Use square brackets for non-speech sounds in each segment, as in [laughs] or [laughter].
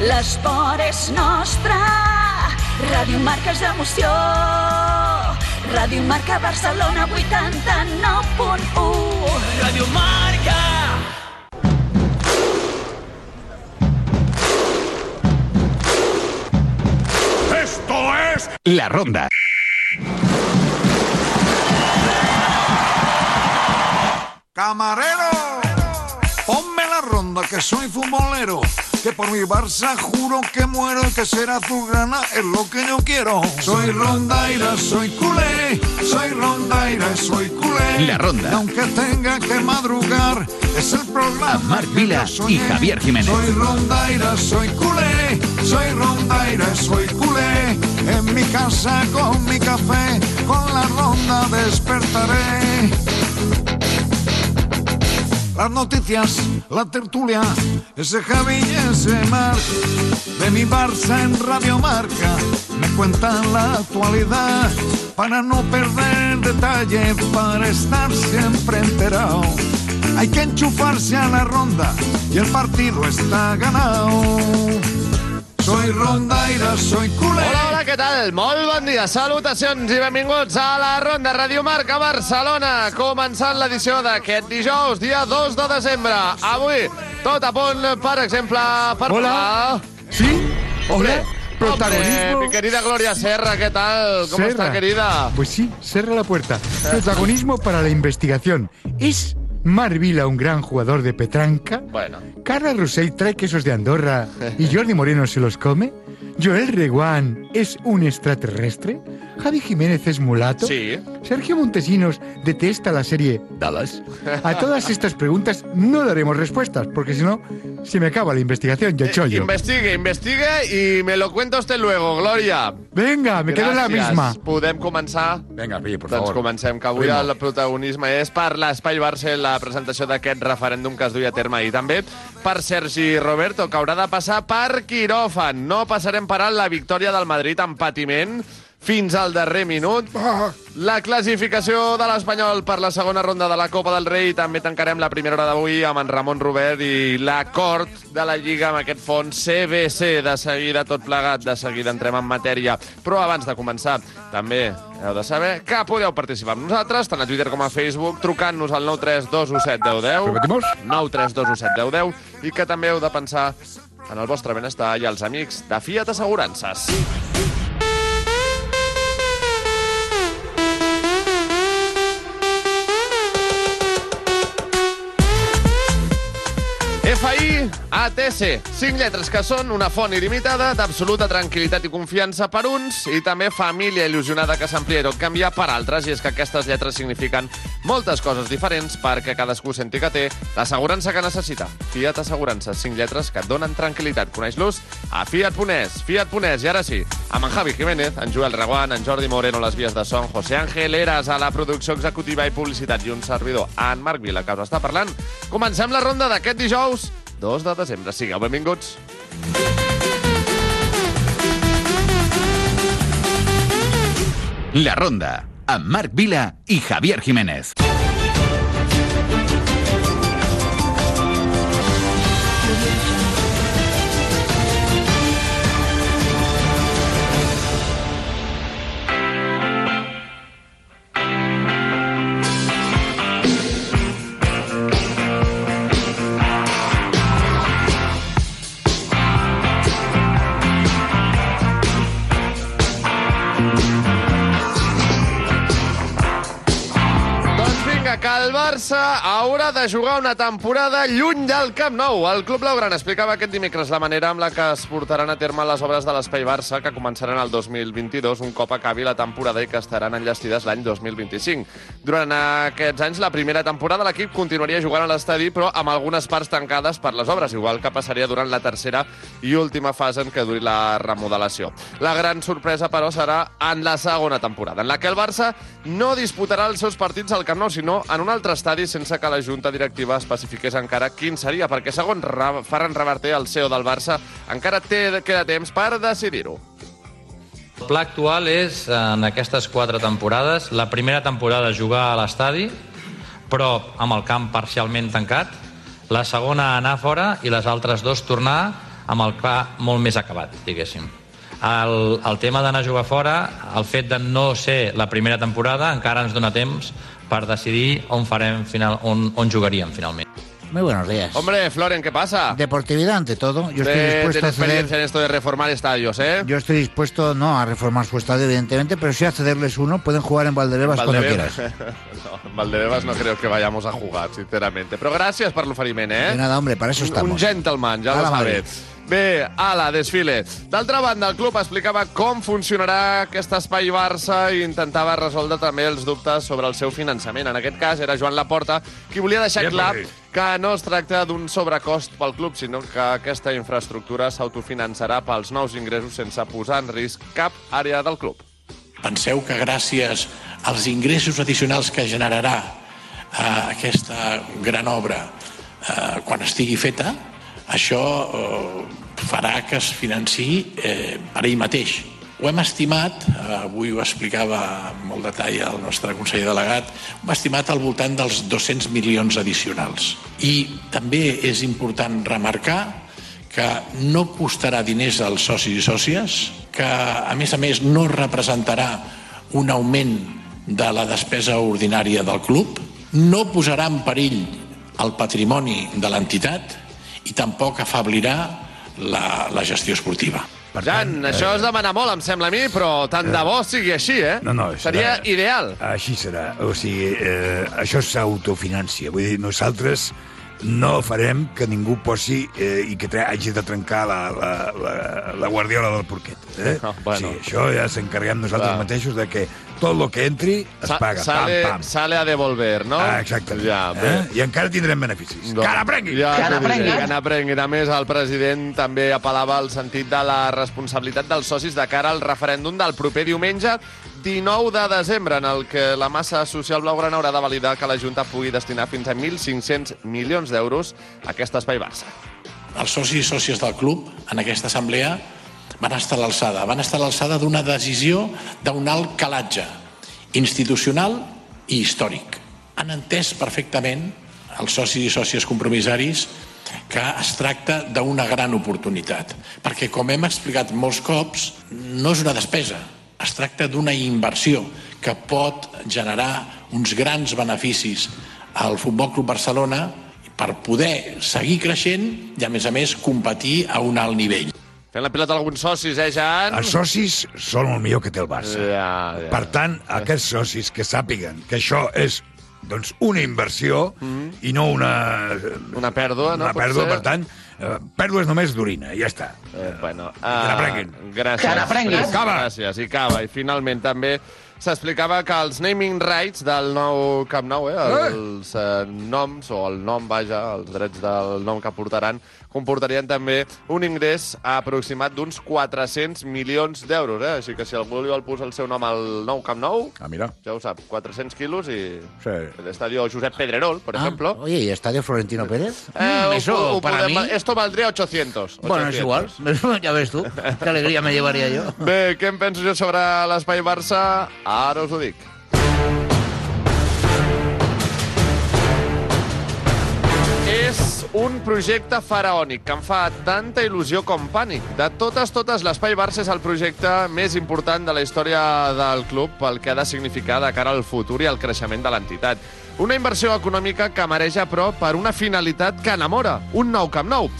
l'esport és nostre. Ràdio Marca és emoció, Ràdio Marca Barcelona 89.1. Ràdio Marca. Esto es La Ronda. Camarero, ponme la ronda que soy futbolero. Que por mi Barça juro que muero y que será azulgrana es lo que yo quiero. Soy rondaira, soy culé, soy rondaira, soy culé. La Ronda. Y aunque tenga que madrugar, es el programa. Marc que Vila y Javier Jiménez. Soy rondaira, soy culé, soy rondaira, soy culé. En mi casa con mi café, con la ronda despertaré. Las noticias, la tertulia, ese Javi y ese Marc. De mi Barça en Radio Marca, me cuentan la actualidad. Para no perder detalle, para estar siempre enterado. Hay que enchufarse a la ronda y el partido está ganado. Soy rondaira, soy culé. Hola, hola, què tal? Molt bon dia, salutacions i benvinguts a la Ronda Radio Marca Barcelona, començant l'edició d'aquest dijous, dia 2 de desembre. Avui, tot a punt, per exemple, per Hola. parlar... ¿Sí? Hola. Protagonismo. Hombre, mi querida Gloria Serra, ¿qué tal? ¿Cómo Serra. está, querida? Pues sí, cerra la puerta. Protagonismo para la investigación. ¿Es Mar Vila un gran jugador de petranca? Bueno, ¿Carla Rosell trae quesos de Andorra y Jordi Moreno se los come? ¿Joel Reguán es un extraterrestre? ¿Javi Jiménez es mulato? sí. ¿Sergio Montesinos detesta la serie Dallas? A todas estas preguntas no daremos respuestas, porque si no, se me acaba la investigación, yo chollo. Investigue, investigue y me lo cuenta usted luego, Gloria. Venga, me quedo en la Gràcies. misma. Podem començar? Venga, oye, por Doncs comencem, que avui el protagonisme és per l'Espai Barça la presentació d'aquest referèndum que es duia a terme ahir també per Sergi Roberto, que haurà de passar per quiròfan. No passarem per alt la victòria del Madrid en patiment fins al darrer minut. La classificació de l'Espanyol per la segona ronda de la Copa del Rei. També tancarem la primera hora d'avui amb en Ramon Robert i l'acord de la Lliga amb aquest fons CBC. De seguida, tot plegat, de seguida entrem en matèria. Però abans de començar, també heu de saber que podeu participar amb nosaltres, tant a Twitter com a Facebook, trucant-nos al 932171010. Repetimos? 932171010 i que també heu de pensar en el vostre benestar i els amics de Fiat Assegurances. FI ATC, 5 lletres que són una font il·limitada d'absoluta tranquil·litat i confiança per uns i també família il·lusionada que s'amplia i tot canvia per altres i és que aquestes lletres signifiquen moltes coses diferents perquè cadascú senti que té l'assegurança que necessita. Fiat Assegurances, 5 lletres que et donen tranquil·litat. Coneix-los a Fiat.es, Fiat.es i ara sí, amb en Javi Jiménez, en Joel Reguant, en Jordi Moreno, les vies de son, José Ángel Eras a la producció executiva i publicitat i un servidor, en Marc Vila, que us està parlant. Comencem la ronda d'aquest dijous, 2 de desembre. Sigueu benvinguts. La Ronda. Amb Marc Vila i Javier Jiménez. Barça haurà de jugar una temporada lluny del Camp Nou. El Club Blaugrana explicava aquest dimecres la manera amb la que es portaran a terme les obres de l'Espai Barça, que començaran el 2022, un cop acabi la temporada i que estaran enllestides l'any 2025. Durant aquests anys, la primera temporada, l'equip continuaria jugant a l'estadi, però amb algunes parts tancades per les obres, igual que passaria durant la tercera i última fase en què duri la remodelació. La gran sorpresa, però, serà en la segona temporada, en la que el Barça no disputarà els seus partits al Camp Nou, sinó en un altre estadi sense que la Junta Directiva especifiqués encara quin seria, perquè segons Ra Ferran Reverter, el CEO del Barça, encara té queda temps per decidir-ho. El pla actual és, en aquestes quatre temporades, la primera temporada jugar a l'estadi, però amb el camp parcialment tancat, la segona anar fora i les altres dos tornar amb el clar molt més acabat, diguéssim. El, el tema d'anar a jugar fora, el fet de no ser la primera temporada, encara ens dona temps per decidir on farem final, on, on jugaríem finalment. Muy buenos días. Hombre, Floren, ¿qué pasa? Deportividad ante todo. Yo estoy De- dispuesto de a experiencia ceder. en esto de reformar estadios, ¿eh? Yo estoy dispuesto no a reformar su estadio, evidentemente, pero sí a cederles uno. Pueden jugar en Valdebebas cuando Valdebebas. quieras. [laughs] no, en Valdebebas no creo que vayamos a jugar, sinceramente. Però gràcies per l'oferiment, eh? De nada, hombre, para eso estamos. Un gentleman, ja A lo la Madrid. sabes. Bé, ala, desfile. D'altra banda, el club explicava com funcionarà aquest espai Barça i intentava resoldre també els dubtes sobre el seu finançament. En aquest cas era Joan Laporta qui volia deixar clar que no es tracta d'un sobrecost pel club, sinó que aquesta infraestructura s'autofinançarà pels nous ingressos sense posar en risc cap àrea del club. Penseu que gràcies als ingressos addicionals que generarà eh, aquesta gran obra eh, quan estigui feta, això eh, farà que es financi eh, per ell mateix. Ho hem estimat, avui ho explicava amb molt detall el nostre conseller delegat, ho hem estimat al voltant dels 200 milions addicionals. I també és important remarcar que no costarà diners als socis i sòcies, que, a més a més, no representarà un augment de la despesa ordinària del club, no posarà en perill el patrimoni de l'entitat i tampoc afablirà la, la gestió esportiva. Jan, això es demana molt, em sembla a mi, però tant de bo sigui així, eh? No, no, Seria serà- ideal. Així serà. O sigui, eh, això s'autofinancia. Vull dir, nosaltres no farem que ningú posi eh, i que hagi de trencar la, la, la, la guardiola del porquet. Eh? No, bueno. Sí, això ja s'encarreguem nosaltres Clar. mateixos de que tot el que entri es Sa- paga. Sale, pam, pam. sale a devolver, no? Ah, exactament. Ja, bé. eh? I encara tindrem beneficis. Doncs, Que n'aprenguin! Ja, Que n'aprenguin. Que n'aprenguin. A més, el president també apel·lava al sentit de la responsabilitat dels socis de cara al referèndum del proper diumenge 19 de desembre, en el que la massa social blaugrana haurà de validar que la Junta pugui destinar fins a 1.500 milions d'euros a aquest espai Barça. Els socis i sòcies del club en aquesta assemblea van estar a l'alçada. Van estar a l'alçada d'una decisió d'un alt calatge institucional i històric. Han entès perfectament els socis i sòcies compromissaris que es tracta d'una gran oportunitat. Perquè, com hem explicat molts cops, no és una despesa, es tracta d'una inversió que pot generar uns grans beneficis al Futbol Club Barcelona per poder seguir creixent i, a més a més, competir a un alt nivell. Fent la pilota alguns socis, eh, Jan? Els socis són el millor que té el Barça. Ja, ja. Per tant, aquests socis que sàpiguen que això és doncs, una inversió i no una... Una pèrdua, no? Una pèrdua, Potser? per tant, eh, pèrdues només d'orina, ja està. Eh, bueno, Que n'aprenguin. Gràcies. Que n'aprenguin. Gràcies, Cava. Gràcies, i cava. I finalment també s'explicava que els naming rights del nou Camp Nou, eh, els eh, noms, o el nom, vaja, els drets del nom que portaran, comportarien també un ingrés aproximat d'uns 400 milions d'euros. Eh? Així que si algú li vol posar el seu nom al nou Camp Nou, Ah, mira. ja ho sap, 400 quilos i Sí. el estadio Josep Pedrerol, por Ah, ejemplo. Oye, ¿y Estadio Florentino Pérez? Eh, Mm, ho- eso, ho para podem- mí... Esto valdría 800. Bueno, es 800. igual. [laughs] ya ves tú. Qué alegría me llevaría yo. Bé, què em penso jo sobre l'espai Barça? Ara us ho dic. Un projecte faraònic que em fa tanta il·lusió com pànic. De totes, totes, l'Espai Barça és el projecte més important de la història del club pel que ha de significar de cara al futur i al creixement de l'entitat. Una inversió econòmica que mareja, però, per una finalitat que enamora, un nou Camp Nou.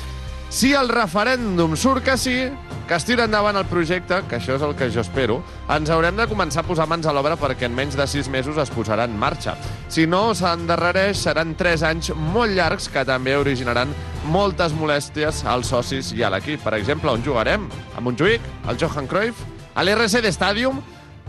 Si el referèndum surt que sí, que es tira endavant el projecte, que això és el que jo espero, ens haurem de començar a posar mans a l'obra perquè en menys de sis mesos es posarà en marxa. Si no s'endarrereix, seran tres anys molt llargs que també originaran moltes molèsties als socis i a l'equip. Per exemple, on jugarem? A Montjuïc, al Johan Cruyff, a l'RCD Stadium,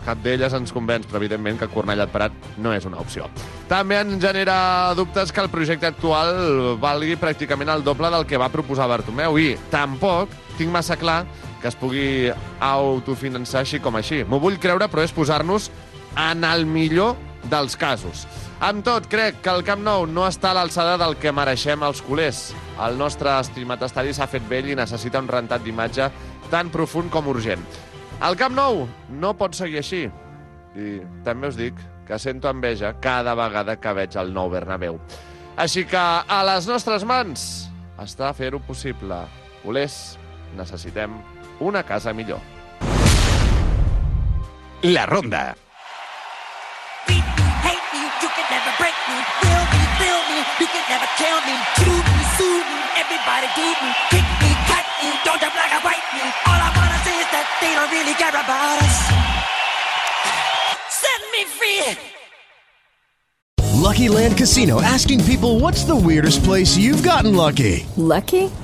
cap d'elles ens convenç, però evidentment que Cornellà de Prat no és una opció. També ens genera dubtes que el projecte actual valgui pràcticament el doble del que va proposar Bartomeu i tampoc tinc massa clar que es pugui autofinançar així com així. M'ho vull creure, però és posar-nos en el millor dels casos. Amb tot, crec que el Camp Nou no està a l'alçada del que mereixem els culers. El nostre estimat estadi s'ha fet vell i necessita un rentat d'imatge tan profund com urgent. El Camp Nou no pot seguir així. I també us dic que sento enveja cada vegada que veig el nou Bernabéu. Així que a les nostres mans està fer-ho possible. Olers, necessitem una casa millor. La Ronda. Lucky Land Casino asking people what's the weirdest place you've gotten lucky? Lucky?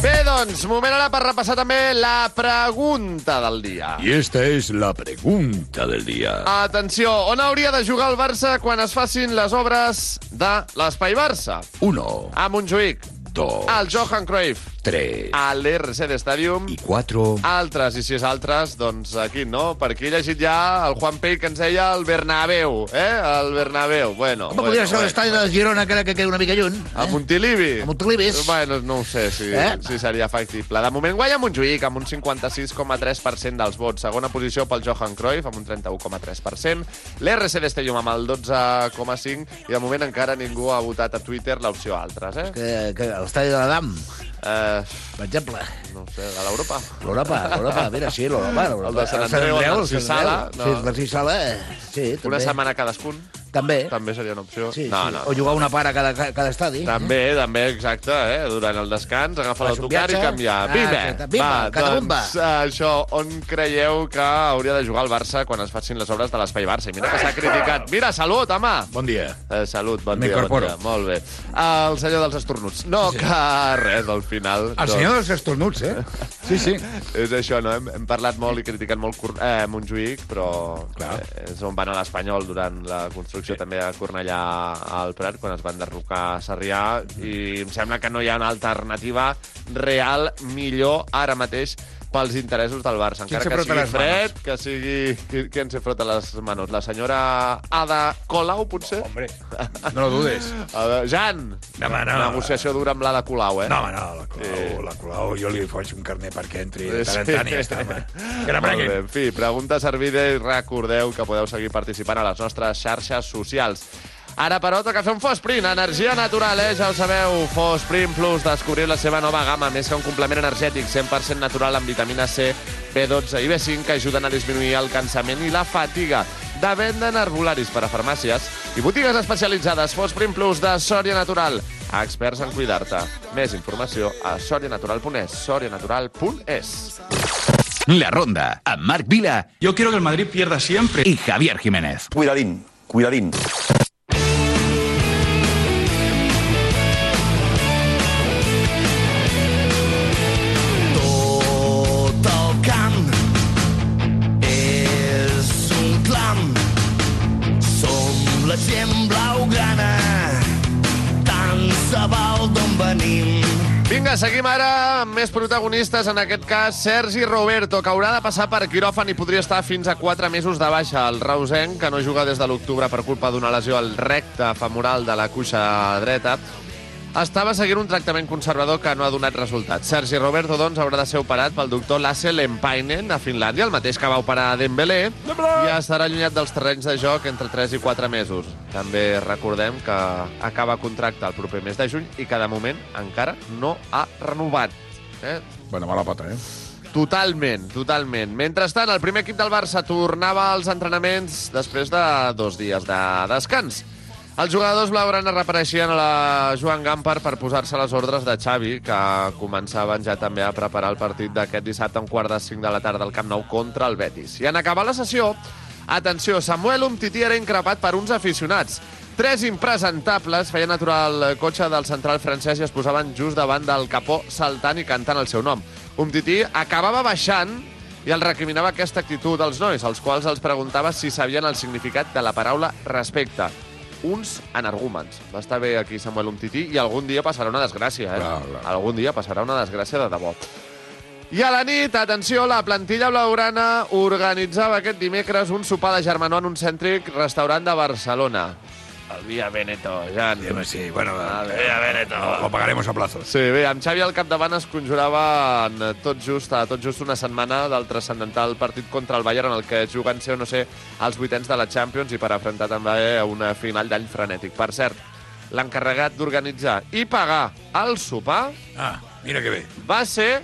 Bé, doncs, moment ara per repassar també la pregunta del dia. Y esta es la pregunta del día. Atenció, on hauria de jugar el Barça quan es facin les obres de l'Espai Barça? Uno, A Montjuïc, dos, al Johan Cruyff, tres a l'RCD Stadium, y cuatro. altres, i si és altres, doncs aquí, no? Per aquí he llegit ja el Juan Pei que ens deia el Bernabéu, eh? El Bernabéu, bueno. Home, bueno, podria ser bueno. l'estadi de Girona, que ara que queda una mica lluny. A Montilivi. A Montilivi. Bueno, no ho sé si, Eh? si seria factible. De moment guanya Montjuïc amb un 56,3% dels vots. Segona posició pel Johan Cruyff amb un 31,3%. L'RC Stadium amb el 12,5% i de moment encara ningú ha votat a Twitter l'opció altres, eh? Que, que l'estadi de l'Adam, Eh, per exemple. no sé, de l'Europa. L'Europa, l'Europa, mira, sí, l'Europa. El de Sant Andreu, el Narcís Sala, Sí, no. el Narcís Sala, eh, sí, també. Una setmana cadascun. També. També seria una opció. Sí, no, sí. no. O jugar una part a cada, cada estadi. També, també, exacte, eh? Durant el descans, agafar l'autocar i canviar. Ah. Bimba, Va, doncs, eh, això, on creieu que hauria de jugar el Barça quan es facin les obres de l'Espai Barça? I mira que s'ha criticat. Mira, salut, home! Bon dia. Eh, salut, bon dia, bon dia. Molt bé. El senyor dels estornuts. No, que res, al final. El no. senyor dels estornuts, eh? Sí, sí. És això, no? Hem, hem parlat molt i criticat molt eh, Montjuïc, però eh, és on van a l'Espanyol durant la construcció també a Cornellà al Prat, quan es van derrocar a Sarrià, i em sembla que no hi ha una alternativa real millor ara mateix pels interessos del Barça. Encara que sigui fred, que sigui... Qui, qui ens frota les manos? La senyora Ada Colau, potser? Hombre, no lo dudes. [laughs] A veure, Jan! No, no. Negociació dura amb l'Ada Colau, eh? No, home, no, la Colau, la Colau, jo li faig un carnet perquè entri de tant en tant i ja està, home. Que bé, en fi, pregunta servida i recordeu que podeu seguir participant a les nostres xarxes socials. Ara, però, toca fer un Fosprint, energia natural, eh? Ja ho sabeu, Fosprint Plus, descobrir la seva nova gamma, més que un complement energètic 100% natural amb vitamina C, B12 i B5 que ajuden a disminuir el cansament i la fatiga. De venda en arbolaris per a farmàcies i botigues especialitzades Fosprint Plus de Sòria Natural. Experts en cuidar-te. Més informació a sorianatural.es, sorianatural.es. La Ronda, amb Marc Vila Yo quiero que el Madrid pierda siempre. i Javier Jiménez. Cuidadín, cuidadín. Seguim ara amb més protagonistes, en aquest cas Sergi Roberto, que haurà de passar per quiròfan i podria estar fins a 4 mesos de baixa. El Rausenc, que no juga des de l'octubre per culpa d'una lesió al recte femoral de la cuixa dreta, estava seguint un tractament conservador que no ha donat resultats. Sergi Roberto, doncs, haurà de ser operat pel doctor Lasse Lempainen a Finlàndia, el mateix que va operar Dembélé, i estarà allunyat dels terrenys de joc entre 3 i 4 mesos. També recordem que acaba contracte el proper mes de juny i que de moment encara no ha renovat. Eh? Bueno, mala pata, eh? Totalment, totalment. Mentrestant, el primer equip del Barça tornava als entrenaments després de dos dies de descans. Els jugadors blaugrana reapareixien a la Joan Gampar per posar-se les ordres de Xavi, que començaven ja també a preparar el partit d'aquest dissabte a un quart de cinc de la tarda al Camp Nou contra el Betis. I en acabar la sessió, atenció, Samuel Umtiti era increpat per uns aficionats. Tres impresentables feien aturar el cotxe del central francès i es posaven just davant del capó saltant i cantant el seu nom. Umtiti acabava baixant i el recriminava aquesta actitud als nois, als quals els preguntava si sabien el significat de la paraula respecte. Uns energúmens. Va estar bé aquí Samuel Umtiti i algun dia passarà una desgràcia, eh? Clar, clar. Algun dia passarà una desgràcia de debò. I a la nit, atenció, la plantilla blaugrana organitzava aquest dimecres un sopar de germanor en un cèntric restaurant de Barcelona. El Via Veneto, Jan. Sí, home, sí, bueno, El Via Veneto. lo pagaremos a plazos. Sí, bé, amb Xavi al capdavant es conjuraven tot just, a tot just una setmana del transcendental partit contra el Bayern en el que juguen ser o no ser els vuitens de la Champions i per afrontar també una final d'any frenètic. Per cert, l'encarregat d'organitzar i pagar el sopar Ah, mira que bé. va ser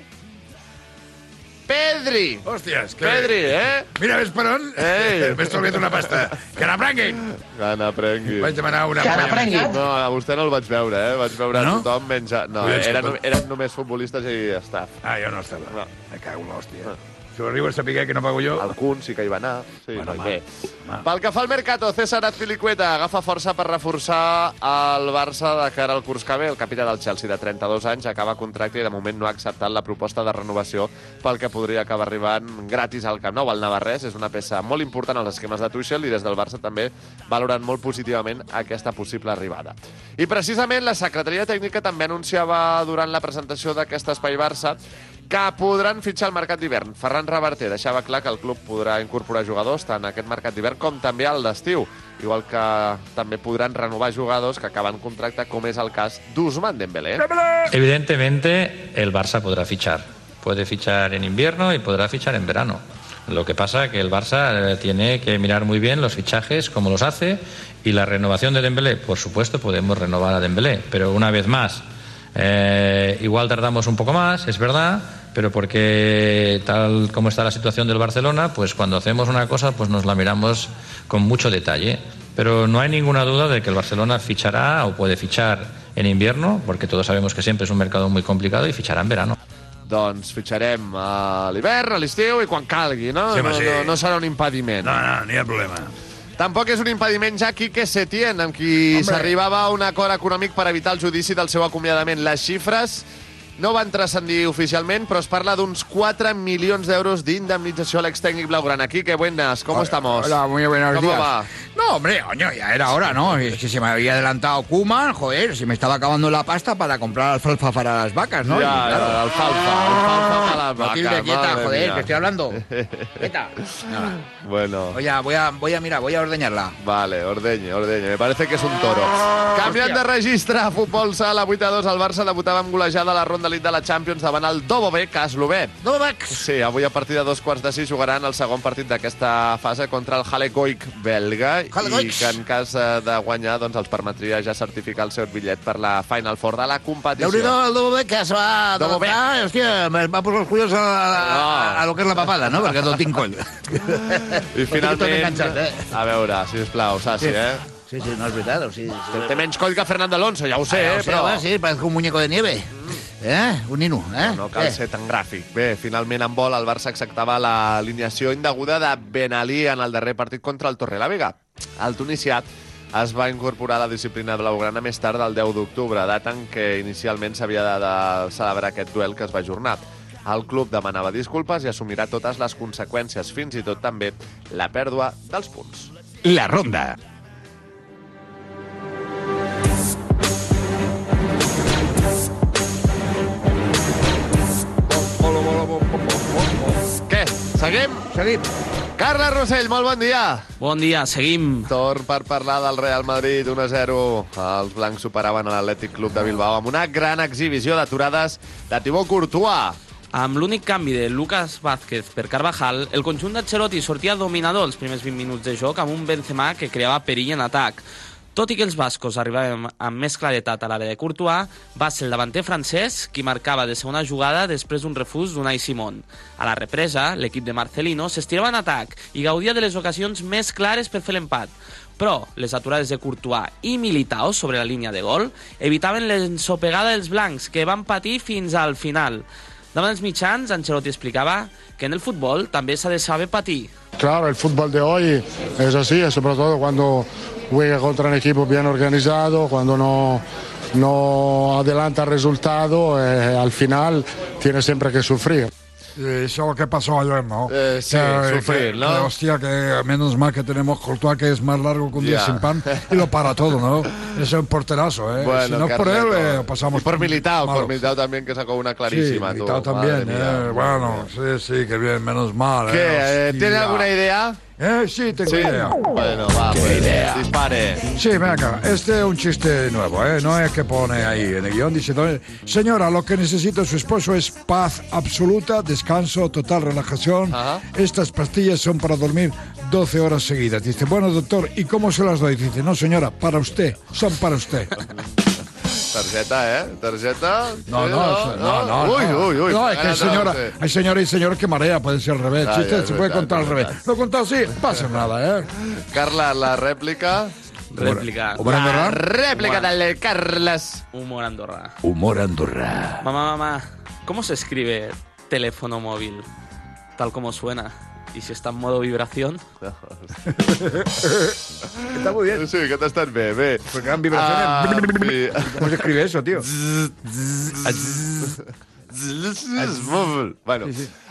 Pedri. Hòsties, que Pedri, eh? Mira, ves per on? Ei. [laughs] M'he estalviat una pasta. Que n'aprenguin! Que n'aprengui. Vaig demanar una... Que polla n'aprengui. més. No, a vostè no el vaig veure, eh? Vaig veure No? no? tothom menys... No, eren, eren només futbolistes i staff. Ah, jo no estava. No. Me cago en l'hòstia. Si ho arribo a saber que no pago jo... Algun sí que hi va anar. Sí, Bueno, bueno, ma. bé. Ma. Pel que fa al Mercato, César Azpilicueta agafa força per reforçar el Barça de cara al curs que ve. El capità del Chelsea, de 32 anys, acaba contracte i de moment no ha acceptat la proposta de renovació pel que podria acabar arribant gratis al Camp Nou. El navarrès és una peça molt important als esquemes de Tuchel i des del Barça també valoren molt positivament aquesta possible arribada. I precisament la secretaria tècnica també anunciava durant la presentació d'aquest espai Barça que podran fitxar al mercat d'hivern. Ferran Reverter deixava clar que el club podrà incorporar jugadors tant a aquest mercat d'hivern com també al d'estiu, igual que també podran renovar jugadors que acaben contracte, com és el cas d'Usman Dembélé. Evidentemente, el Barça podrá fichar. Puede fichar en invierno y podrá fichar en verano. Lo que pasa que el Barça eh, tiene que mirar muy bien los fichajes, cómo los hace, y la renovación de Dembélé, por supuesto, podemos renovar a Dembélé, pero una vez más, eh, igual tardamos un poco más, es verdad, pero porque tal como está la situación del Barcelona, pues cuando hacemos una cosa, pues nos la miramos con mucho detalle. Pero no hay ninguna duda de que el Barcelona fichará o puede fichar en invierno, porque todos sabemos que siempre es un mercado muy complicado y fichará en verano. Doncs fitxarem a l'hivern, a l'estiu i quan calgui, no? Sí, home, no, sí. no, no serà un impediment. No, no, no hi ha problema. Tampoc és un impediment ja Quique Setién, amb qui s'arribava a un acord econòmic per evitar el judici del seu acomiadament. Les xifres no van transcendir oficialment, però es parla d'uns 4 milions d'euros d'indemnització a l'extècnic blaugrana. Quique, buenas, ¿cómo estamos? Hola, muy buenos ¿Cómo días. va? No, hombre, coño, ya era hora, ¿no? Es que se me había adelantado Kuman, joder, se me estaba acabando la pasta para comprar alfalfa para las vacas, ¿no? Ya, Y, ya, alfalfa, alfalfa para las vacas, quieta, madre joder, mía. que estoy hablando. Quieta. Bueno. Oye, voy a, voy a, mira, voy a ordeñarla. Vale, ordeñe, ordeñe. Me parece que és un toro. Canviant de registre, a futbol sala 8-2, el Barça debutava amb golejada a la ronda elite de la Champions davant el Dobovec, eslové. Dobovec! Sí, avui a partir de dos quarts de sis jugaran el segon partit d'aquesta fase contra el Halegoic belga. I que en cas eh, de guanyar doncs els permetria ja certificar el seu bitllet per la Final Four de la competició. déu nhi el Dobovec que se va adaptar, hòstia, me va posar els collons a, a, a, a, lo que és la papada, no? Perquè no tinc coll. [laughs] I finalment... eh? A veure, sisplau, Sassi, Sí. eh? Sí, sí, no és veritat, o sigui... Sí, Té menys coll que Fernando Alonso, ja ho sé, Ah, eh, o sea, però... va, sí, parece un muñeco de nieve. Eh? Un nino, eh? No cal eh. ser tan gràfic. Bé, finalment en vol el Barça acceptava l'alineació indeguda de Ben Ali en el darrer partit contra el Torrelavega. El tunisià es va incorporar a la disciplina blaugrana més tard del 10 d'octubre, data en què inicialment s'havia de, de celebrar aquest duel que es va ajornar. El club demanava disculpes i assumirà totes les conseqüències, fins i tot també la pèrdua dels punts. La ronda. Què? Seguim? Seguim. Carles Rossell, molt bon dia. Bon dia, seguim. Torn per parlar del Real Madrid, 1-0. Els blancs superaven l'Atlètic Club de Bilbao amb una gran exhibició d'aturades de Thibaut Courtois. Amb l'únic canvi de Lucas Vázquez per Carvajal, el conjunt d'Ancelotti sortia dominador els primers 20 minuts de joc amb un Benzema que creava perill en atac. Tot i que els bascos arribaven amb més claretat a l'àrea de Courtois, va ser el davanter francès qui marcava de segona jugada després d'un refús d'Unai Simón. A la represa, l'equip de Marcelino s'estirava en atac i gaudia de les ocasions més clares per fer l'empat. Però les aturades de Courtois i Militao sobre la línia de gol evitaven l'ensopegada dels blancs, que van patir fins al final. Davant els mitjans, Ancelotti explicava que en el futbol també s'ha de saber patir. Claro, el fútbol de hoy es así, sobre todo cuando juega contra un equipo bien organizado, cuando no, no adelanta el resultado, eh, al final tiene siempre que sufrir. Eso es lo que pasó ayer, ¿no? Eh, sí, sufrir, que- ¿no? que, hostia, que menos mal que tenemos Courtois, que es más largo que un día Ya. sin pan, y lo para todo, ¿no? [laughs] Es un porterazo, ¿eh? si no es por él, Carleto. eh, pasamos Y por Militao, malos. por Militao también, que sacó una Sí, clarísima. tú. Militao también, mía. eh, bueno, sí, sí, que bien, menos mal. ¿Qué? eh, eh, ¿Tiene alguna idea? Eh, sí, tengo Sí. idea. Bueno, va, pues, dispare. Sí, venga, este es un chiste nuevo, ¿eh? No es que pone ahí en el guion, dice, señora, lo que necesita su esposo es paz absoluta, descanso, total relajación. Estas pastillas son para dormir 12 horas seguidas. Dice, bueno, doctor, ¿y cómo se las doy? Dice, no, señora, para usted, son para usted. [laughs] Tarjeta, ¿eh? Tarjeta. No, no, no, no. No. uy, uy. No, es que hay de señora, hay señora y señor que marea, puede ser al revés. Ah, Chiste se puede contar al revés. Lo contado así, pasa nada, ¿eh? Carla, la rèplica. Rèplica. Humor andorrà? La rèplica del Carles. Humor Andorra. Humor andorrà. Mamá, mamá, ¿cómo se escribe teléfono móvil? Tal como suena. ¿Y si está en modo vibración? [laughs] Está muy bien. Sí, que t'ha estat bé, bé. Porque eran vibraciones. Ah, [laughs] sí. ¿Cómo se escribe eso, tío? [laughs] bueno,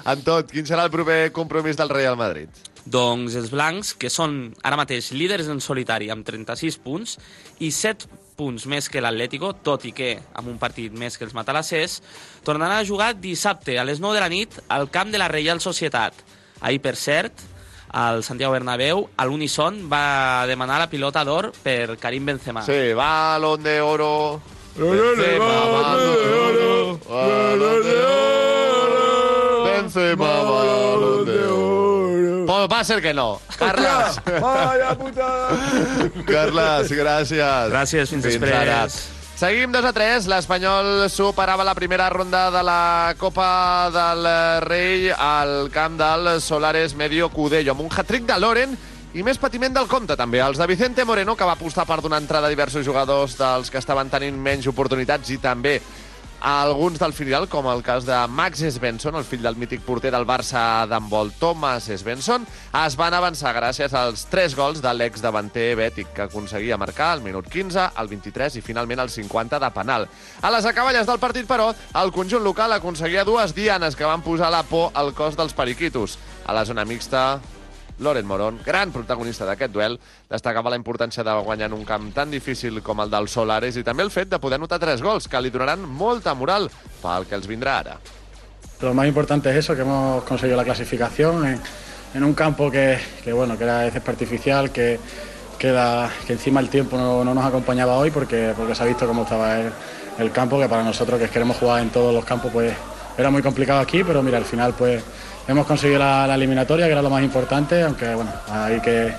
en tot, quin serà el proper compromís del Real Madrid? Doncs els blancs, que són ara mateix líders en solitari amb 36 punts i 7 punts més que l'Atlético, tot i que amb un partit més que els matalassers, tornaran a jugar dissabte a les 9 de la nit al camp de la Reial Societat. Ahir, per cert, al Santiago Bernabéu, a l'Unison va demanar la pilota d'or per Karim Benzema. Sí, balón de oro. Benzema, balón de oro. Balón de oro. Benzema, balón de oro. Pues va a ser que no. Carles. Vaya putada. Carles, gràcies. Gràcies, fins després. ara. Seguim 2 a 3. L'Espanyol superava la primera ronda de la Copa del Rei al camp del Solares Medio Cudello amb un hat-trick de Loren i més patiment del compte, també. Els de Vicente Moreno, que va apostar per donar entrada a diversos jugadors dels que estaven tenint menys oportunitats i també a alguns del filial, com el cas de Max Svensson, el fill del mític porter del Barça d'handbol Thomas Svensson, es van avançar gràcies als 3 gols de l'ex-davanter bètic, que aconseguia marcar al minut 15, al 23 i finalment al 50 de penal. A les acaballes del partit, però, el conjunt local aconseguia dues dianes que van posar la por al cos dels periquitos. A la zona mixta, Loren Moron, gran protagonista d'aquest duel, destacava la importància de guanyar en un camp tan difícil com el del Solares i també el fet de poder anotar tres gols, que li donaran molta moral pel que els vindrà. Lo más importante es eso, que hemos conseguido la clasificación en, un campo que, que, bueno, que era artificial, que, que, que encima el tiempo no, no nos acompañaba hoy porque, se ha visto cómo estaba el campo, que para nosotros que queremos jugar en todos los campos pues era muy complicado aquí, pero mira, al final pues hemos conseguido la, eliminatoria, que era lo más importante, aunque bueno, hay que,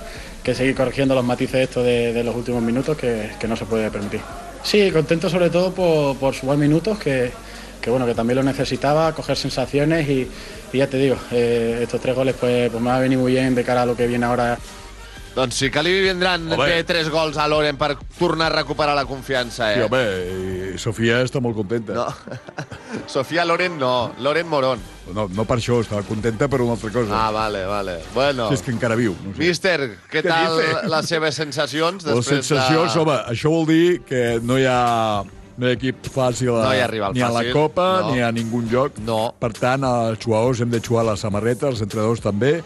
seguir corrigiendo los matices estos de, los últimos minutos que, no se puede permitir. Sí, contento sobre todo por, por sumar minutos, que, bueno, que también lo necesitaba, coger sensaciones y, ya te digo, eh, estos tres goles pues, pues me va a venir muy bien de cara a lo que viene ahora. Doncs sí que li vindran Home. bé tres gols a Loren per tornar a recuperar la confiança, eh? Sí, home, i Sofia està molt contenta. No. [laughs] Sofia Loren no, Loren Moron. No, no per això, estava contenta per una altra cosa. Ah, vale, vale. Bueno. Si és que encara viu. No sé. Míster, què, Què tal dice? les seves sensacions Les després sensacions, de... home, això vol dir que no hi ha no hi ha equip fàcil a, No hi ha rival ni a la fàcil, Copa no. ni a ningun joc. No. Per tant, els jugadors hem de jugar la samarreta, els entrenadors també,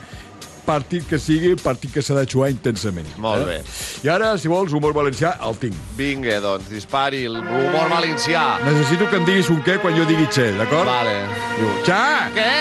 partit que sigui, partit que s'ha de jugar intensament. Molt bé. I ara, si vols, humor valencià, el tinc. Vinga, doncs, dispari l'humor valencià. Necessito que em diguis un què quan jo digui xe, d'acord? Vale. Diu, xa! Què?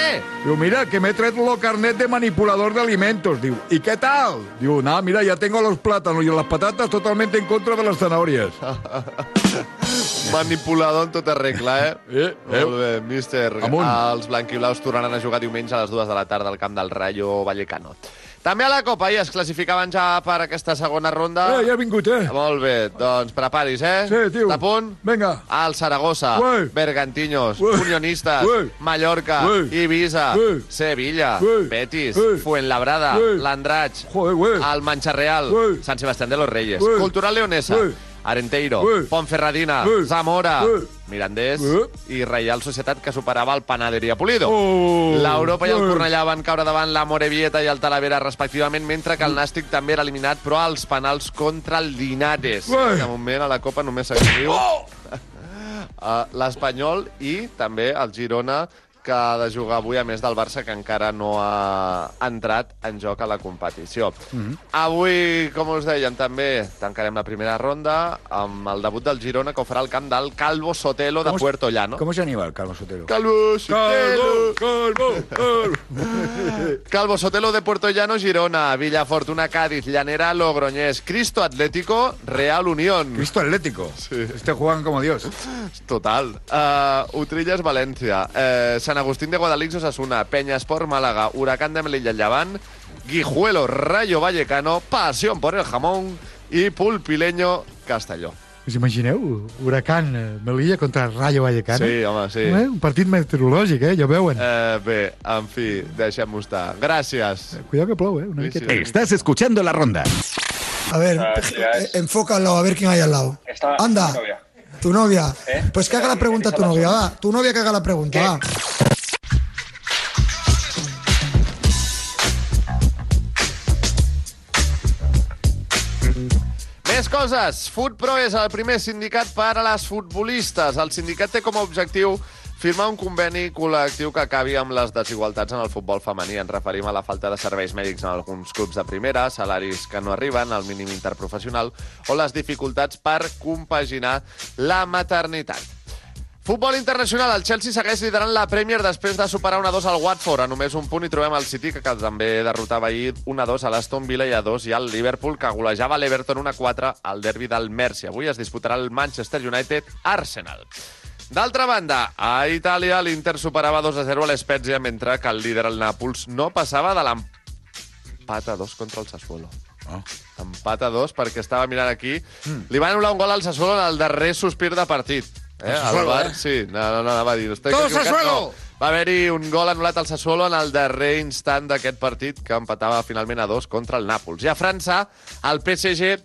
Diu, mira, que m'he tret lo carnet de manipulador de alimentos. Diu, ¿y qué tal? Diu, no, mira, ya tengo los plátanos y las patatas totalmente en contra de las zanahorias. [laughs] Manipulador en tota regla, eh? Eh, eh. Molt bé, míster. Amunt. Els blanquiblaus tornaran a jugar diumenge a les dues de la tarda al camp del Rayo Vallecano. També a la Copa, i es classificaven ja per aquesta segona ronda. Eh, ja he vingut, eh? Molt bé, doncs preparis, eh? Sí, tio. Està a punt? Vinga. El Saragossa, Ué. Bergantiños, Ué. Unionistes, Ué. Mallorca, Ué. Ibiza, Ué. Sevilla, Ué. Betis, Ué. Fuenlabrada, l'Andratx, el Manxarreal, Ué. Sant Sebastián de los Reyes, Ué. Cultural Leonesa, Ué. Arenteiro, Ué. Ponferradina, Ué. Zamora, Ué. Mirandés Ué. i Reial Societat que superava el Panaderia Pulido. Oh. L'Europa i el. Cornellà van caure davant la Morevieta i el Talavera respectivament, mentre que el Nàstic també era eliminat, però als penals contra el Linares. Ué. De moment a la Copa només s'escriu uh, [laughs] l'Espanyol i també el Girona que ha de jugar avui, a més del Barça, que encara no ha entrat en joc a la competició. Mhm. Avui, com us dèiem, també tancarem la primera ronda amb el debut del Girona, que ho farà al camp del Calvo Sotelo de ¿Cómo- Puerto Llano. ¿Cómo se anima el Carlos Sotelo? Calvo Sotelo. Calvo, calvo. [laughs] Calvo Sotelo de Puerto Llano, Girona, Villafortuna, Cádiz, Llanera, Logroñés, Cristo Atlético, Real Unión. Cristo Atlético. Este juegan como Dios. Total. Uh, Utrillas, València. Uh, Sant Agustín de Guadalix, Osasuna. Peñasport, Málaga. Huracán de Melilla, Llevant. Guijuelo, Rayo Vallecano. Pasión por el jamón. I Pulpileño, Castelló. Us imagineu? Huracan, eh, Melilla contra Rayo Vallecano? Sí, home, sí. Eh? Un partit meteorològic, eh? Ja ho veuen. Eh, bé, en fi, deixem-ho estar. Gràcies. Cuidado que plou, eh? Una miqueta. Estás escuchando la ronda. A ver, eh, enfócalo a ver quién hay al lado. Está Anda. Tu novia. ¿Eh? Pues que haga la pregunta tu novia, va. Tu novia que haga la pregunta, va. Més coses. FutPro és el primer sindicat per a les futbolistes. El sindicat té com a objectiu firmar un conveni col·lectiu que acabi amb les desigualtats en el futbol femení. Ens referim a la falta de serveis mèdics en alguns clubs de primera, salaris que no arriben, al mínim interprofessional o les dificultats per compaginar la maternitat. Futbol internacional, el Chelsea segueix liderant la Premier després de superar 1-2 al Watford. A només un punt hi trobem el City, que també derrotava ahir 1-2 a l'Aston Villa i a 2 i al Liverpool, que golejava l'Everton 1-4 al derbi del Mercy. Avui es disputarà el Manchester United-Arsenal. D'altra banda, a Itàlia l'Inter superava 2-0 a l'Spezia, mentre que el líder, el Nàpols, no passava de l'empat a 2 contra el Sassuolo. Oh. Empat a 2, perquè estava mirant aquí. Li van anul·lar un gol al Sassuolo en el darrer sospir de partit. Eh, El al Sassuolo, Bar, eh? sí, no, no, no, anava a dir. Equivocat, Sassuolo! no. Va haver-hi un gol anul·lat al Sassuolo en el darrer instant d'aquest partit, que empatava finalment a dos contra el Nàpols. I a França, el PSG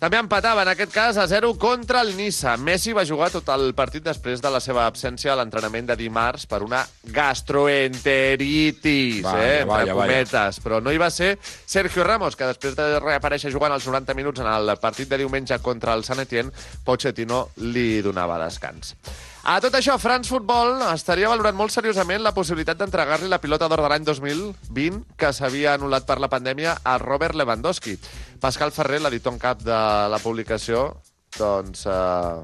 també empatava, en aquest cas, a 0 contra el Niça. Messi va jugar tot el partit després de la seva absència a l'entrenament de dimarts per una gastroenteritis, Vaya, eh, entre vaya, vaya. cometes. Però no hi va ser Sergio Ramos, que després de reaparèixer jugant els 90 minuts en el partit de diumenge contra el Sant Etienne, Pochettino li donava descans. A tot això, France Football estaria valorant molt seriosament la possibilitat d'entregar-li la pilota d'or de l'any 2020 que s'havia anul·lat per la pandèmia a Robert Lewandowski. Pascal Ferrer, l'editor en cap de la publicació, doncs eh,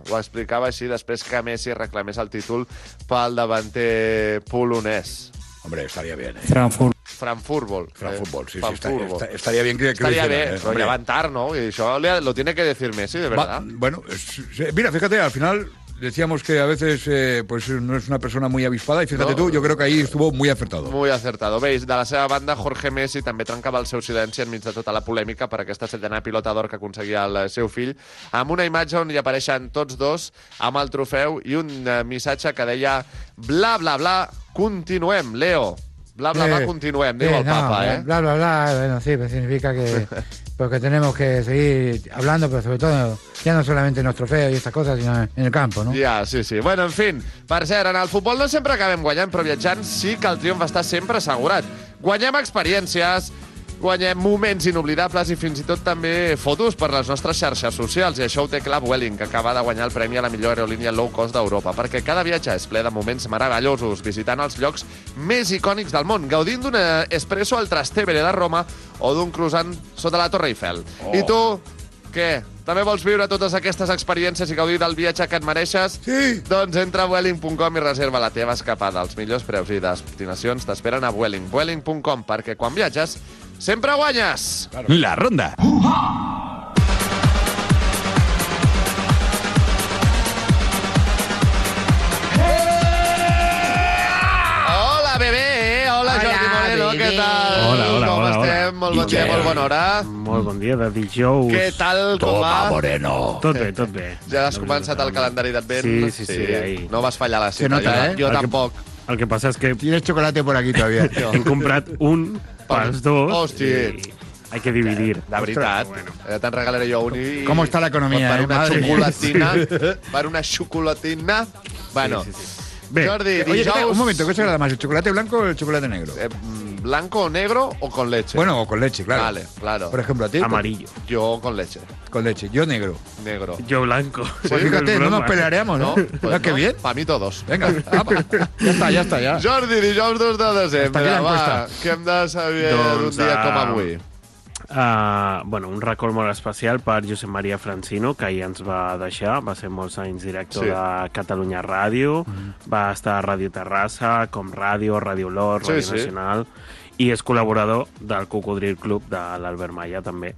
ho explicava així després que Messi reclamés el títol pel davanter polonès. Hombre, estaría bien, ¿eh? Frankfurt. Frankfurtbol. Frankfurtbol, sí, sí, Frankfurtbol. estaría- esta- estaría bien que- que lo Estaría hicieran, bien, ¿eh? pero Hombre. ya van tarde, ¿no? Y eso le- lo tiene que decir Messi, de verdad. Va- bueno, es- mira, fíjate, al final decíamos que a veces eh, pues no es una persona muy avispada y fíjate No. tú, yo creo que ahí estuvo muy acertado. Muy acertado. Veis, de la seva banda, Jorge Messi també trencava el seu silenci enmig de tota la polèmica per aquesta setena pilota d'or que aconseguia el seu fill, amb una imatge on hi apareixen tots dos amb el trofeu i un eh, missatge que deia bla, bla, bla, continuem, Leo. Bla, bla, bla, Eh, continuem, diu eh, el no, papa, eh? Bla, bla, bla, bueno, sí, significa que, [laughs] pues que tenemos que seguir hablando, pero sobre todo, ya no solamente en los trofeos y estas cosas, sino en el campo, ¿no? Ja, sí, sí. Bueno, en fin, per cert, en el futbol no sempre acabem guanyant, però viatjant sí que el triomf està sempre assegurat. Guanyem experiències, guanyem moments inoblidables i fins i tot també fotos per les nostres xarxes socials. I això ho té clar Vueling, que acaba de guanyar el premi a la millor aerolínia low cost d'Europa, perquè cada viatge és ple de moments meravellosos, visitant els llocs més icònics del món, gaudint d'un espresso al Trastevere de Roma o d'un croissant sota la Torre Eiffel. Oh. I tu, què? També vols viure totes aquestes experiències i gaudir del viatge que et mereixes? Sí. Doncs entra a Vueling.com i reserva la teva escapada. Els millors preus i destinacions t'esperen a Vueling. Vueling.com, perquè quan viatges sempre guanyes! La ronda. Hola, Jordi Moreno, què tal? Hola, hola, Com hola, estem? hola. Molt bon dia, molt bona hora. Molt bon dia de dijous. Què tal, com va? Tot bé, tot bé. Ja has començat el calendari d'advent? Sí, sí, sí, ahí. No vas fallar la Se cita, nota, jo, eh? jo El que- tampoc. El que passa és que... Tienes chocolate por aquí todavía. [laughs] Hem comprat un pels dos. I Hay que dividir. De veritat. Ja te'n regalaré jo un i... Com està l'economia, Per eh, una madre? xocolatina. Sí. Per una xocolatina. Bueno. Jordi, un momento, ¿qué se agrada más, el chocolate blanco o el chocolate negro? Eh, mm, ¿Blanco o negro o con leche? Bueno, o con leche, claro. Vale, claro. Por ejemplo, a ti. Amarillo. Yo con leche. Con leche. Yo negro. Negro. Yo blanco. Pues fíjate, no nos pelearíamos, ¿no? Pues Ah, qué no, bien. Para mí todos. Venga, [laughs] apa. ya està, ja està, ja. Jordi, dijous 2 de desembre. Va, què hem de saber Doncs, d'un dia com avui? Uh, bueno, un record molt especial per Josep Maria Francino, que ahir ens va deixar, va ser molts anys director Sí. de Catalunya Ràdio, va estar a Ràdio Terrassa, com Ràdio, Ràdio Olor, Sí, Ràdio sí. Nacional, i és col·laborador del Cocodril Club de l'Albert Maia, també.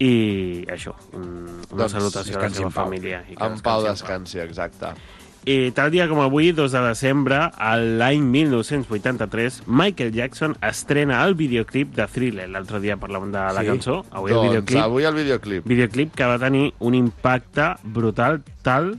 I això, un, una Doncs salutació a la seva pau. família. I que En pau descansi, exacte. I tal dia com avui, 2 de desembre, a l'any 1983, Michael Jackson estrena el videoclip de Thriller. L'altre dia parlàvem de la Sí? cançó. Avui doncs, el videoclip. avui el videoclip. Videoclip que va tenir un impacte brutal tal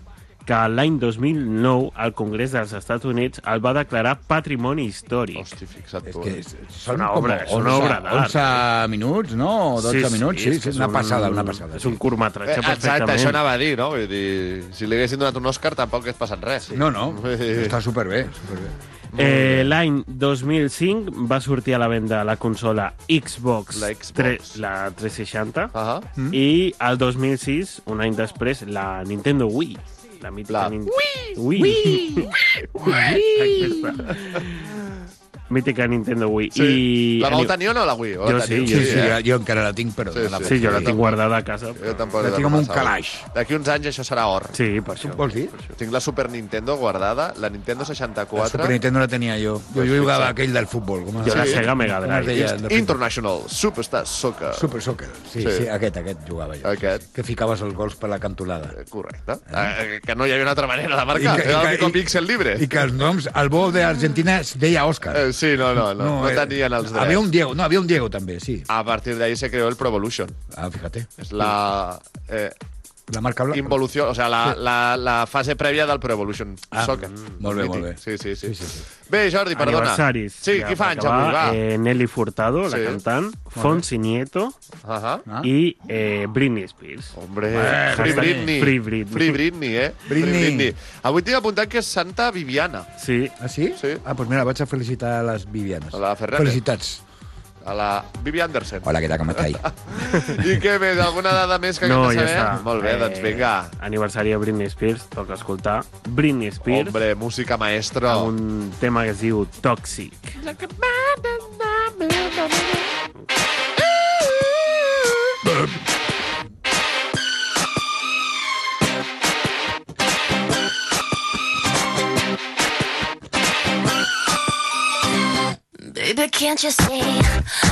que l'any 2009 el Congrés dels Estats Units el va declarar patrimoni històric. Hosti, fixa't tu. que eh? es- És son una obra, és 11, una obra d'art. 11 minuts, no? O 12 minuts, sí, és sí, que és una un- passada, una passada. És un curtmetratge Eh, exacte, perfectament. això anava a dir, no? Vull dir, si li haguessin donat un Òscar tampoc hagués passat res. No, no, [laughs] dir- està superbé, superbé. Eh, L'any 2005 va sortir a la venda la consola Xbox, La Xbox. tre- la 360 Uh -huh. I el 2006, un any després, la Nintendo Wii. La mítica La Nin- Wii. Wii. Aquesta. Mítica Nintendo Wii. Sí. I La vau tenir o no, la Wii? O Jo la sí, jo Sí, sí. sí, jo encara la tinc, però... Sí, me la sí. Sí, jo la Sí. tinc guardada a casa. Jo tampoc La tinc com un calaix. D'aquí uns anys això serà or. Sí, per això. Vols dir? Tinc la Super Nintendo guardada, la Nintendo 64. La Super Nintendo la tenia jo. Jo, jo jugava aquell del futbol. Com Jo la Sí. Sega Mega Drive. International Superstar Soccer. Super Soccer. Sí, Sí. sí, aquest, aquest jugava jo. Aquest. Que ficaves els gols per la cantonada. Eh, Correcte. Eh, que no hi havia una altra manera de marcar. I que- Era i el que- únic i- píxel libre. I que els noms, el bo d'Argentina es deia Òscar. Eh, sí, no, no, no, no, eh, tenien els drets. Un Diego, no, había un Diego també, sí. A partir de ahí se creó el Pro Evolution. Ah, fíjate. És la... Eh, La marca blanca. involució, o sea, la, Sí. la, la fase prèvia del Pro Evolution Ah, Soccer. molt bé, molt bé. Sí, sí, sí. Sí, sí, sí. Bé, Jordi, perdona. Aniversaris. Sí, Ja qui fa anys avui, va? Eh, Nelly Furtado, la Sí. cantant, Fonsi Nieto Uh -huh. Ah. i eh, Britney Spears. Hombre, Eh, Free Britney. Free Britney. Free Britney, eh? Britney. Free Britney. Avui tinc apuntat que és Santa Viviana. Sí. Ah, sí? Sí. Ah, doncs mira, vaig a felicitar a les Vivianes. A la. Felicitats. A la Vivi Anderson. Hola, què tal, com estáis? [laughs] I què més? Alguna dada més que No, haguem ja de saber? està. Molt bé, doncs vinga. Aniversari de Britney Spears, toca escoltar. Britney Spears, Hombre, música maestro. amb un tema que es diu Toxic. Baby, can't you see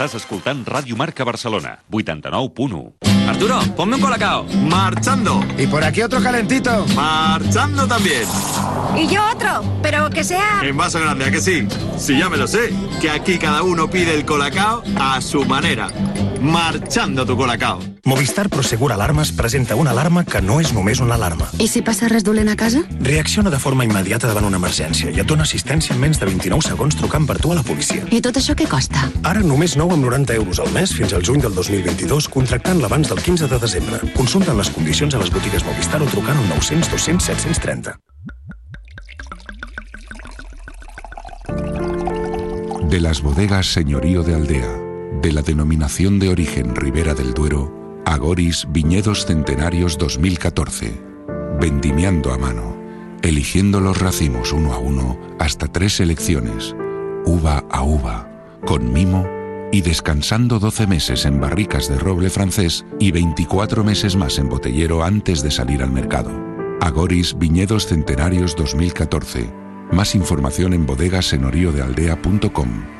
Estàs escoltant Ràdio Marca Barcelona, 89.1. Arturo, ponme un colacao. Marchando. Y por aquí otro calentito. Marchando también. Y yo otro, pero que sea... En vaso grande, ¿a que sí? Sí, ya me lo sé. Que aquí cada uno pide el colacao a su manera. Marchando tu colacao. Movistar Prosegur Alarmes presenta una alarma que no és només una alarma. I si passa res dolent a casa? Reacciona de forma immediata davant una emergència i et dona assistència en menys de 29 segons trucant per tu a la policia. I tot això què costa? Ara només 9 amb 90 euros al mes fins al juny del 2022 contractant l'abans del 15 de desembre. Consulta les condicions a les botigues Movistar o trucant al 900 200 730. De las bodegas Señorío de Aldea, de la denominación de origen Ribera del Duero, Agoris Viñedos Centenarios 2014. Vendimiando a mano, eligiendo los racimos uno a uno hasta tres selecciones, uva a uva, con mimo y descansando 12 meses en barricas de roble francés y 24 meses más en botellero antes de salir al mercado. Agoris Viñedos Centenarios 2014. Más información en bodegasenorioddealdea.com.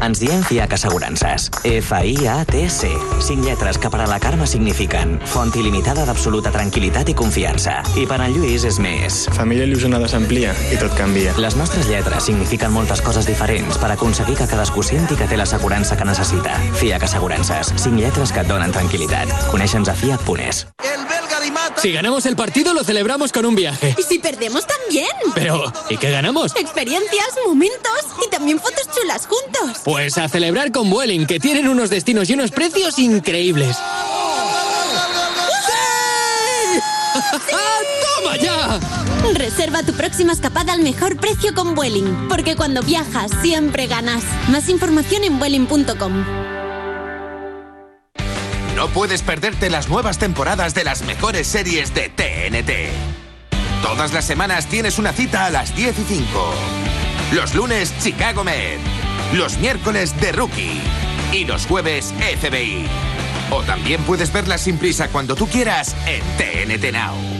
Ens diem FIAC Assegurances. F-I-A-T-C. Cinc lletres que per a la Carme signifiquen font il·limitada d'absoluta tranquil·litat i confiança. I per en Lluís és més. Família il·lusionada s'amplia i tot canvia. Les nostres lletres signifiquen moltes coses diferents per aconseguir que cadascú senti que té l'assegurança que necessita. FIAC Assegurances. Cinc lletres que et donen tranquil·litat. Coneixe'ns a fiac.es. Si ganamos el partido, lo celebramos con un viaje. Y si perdemos también. Pero, ¿y qué ganamos? Experiencias, momentos y también fotos chulas juntos. Pues a celebrar con Vueling, que tienen unos destinos y unos precios increíbles. ¡Toma ya! Reserva tu próxima escapada al mejor precio con Vueling, porque cuando viajas siempre ganas. Más información en vueling.com. No puedes perderte las nuevas temporadas de las mejores series de TNT. Todas las semanas tienes una cita a las 10 y 5. Los lunes, Chicago Med. Los miércoles, The Rookie. Y los jueves, FBI. O también puedes verlas sin prisa cuando tú quieras en TNT Now.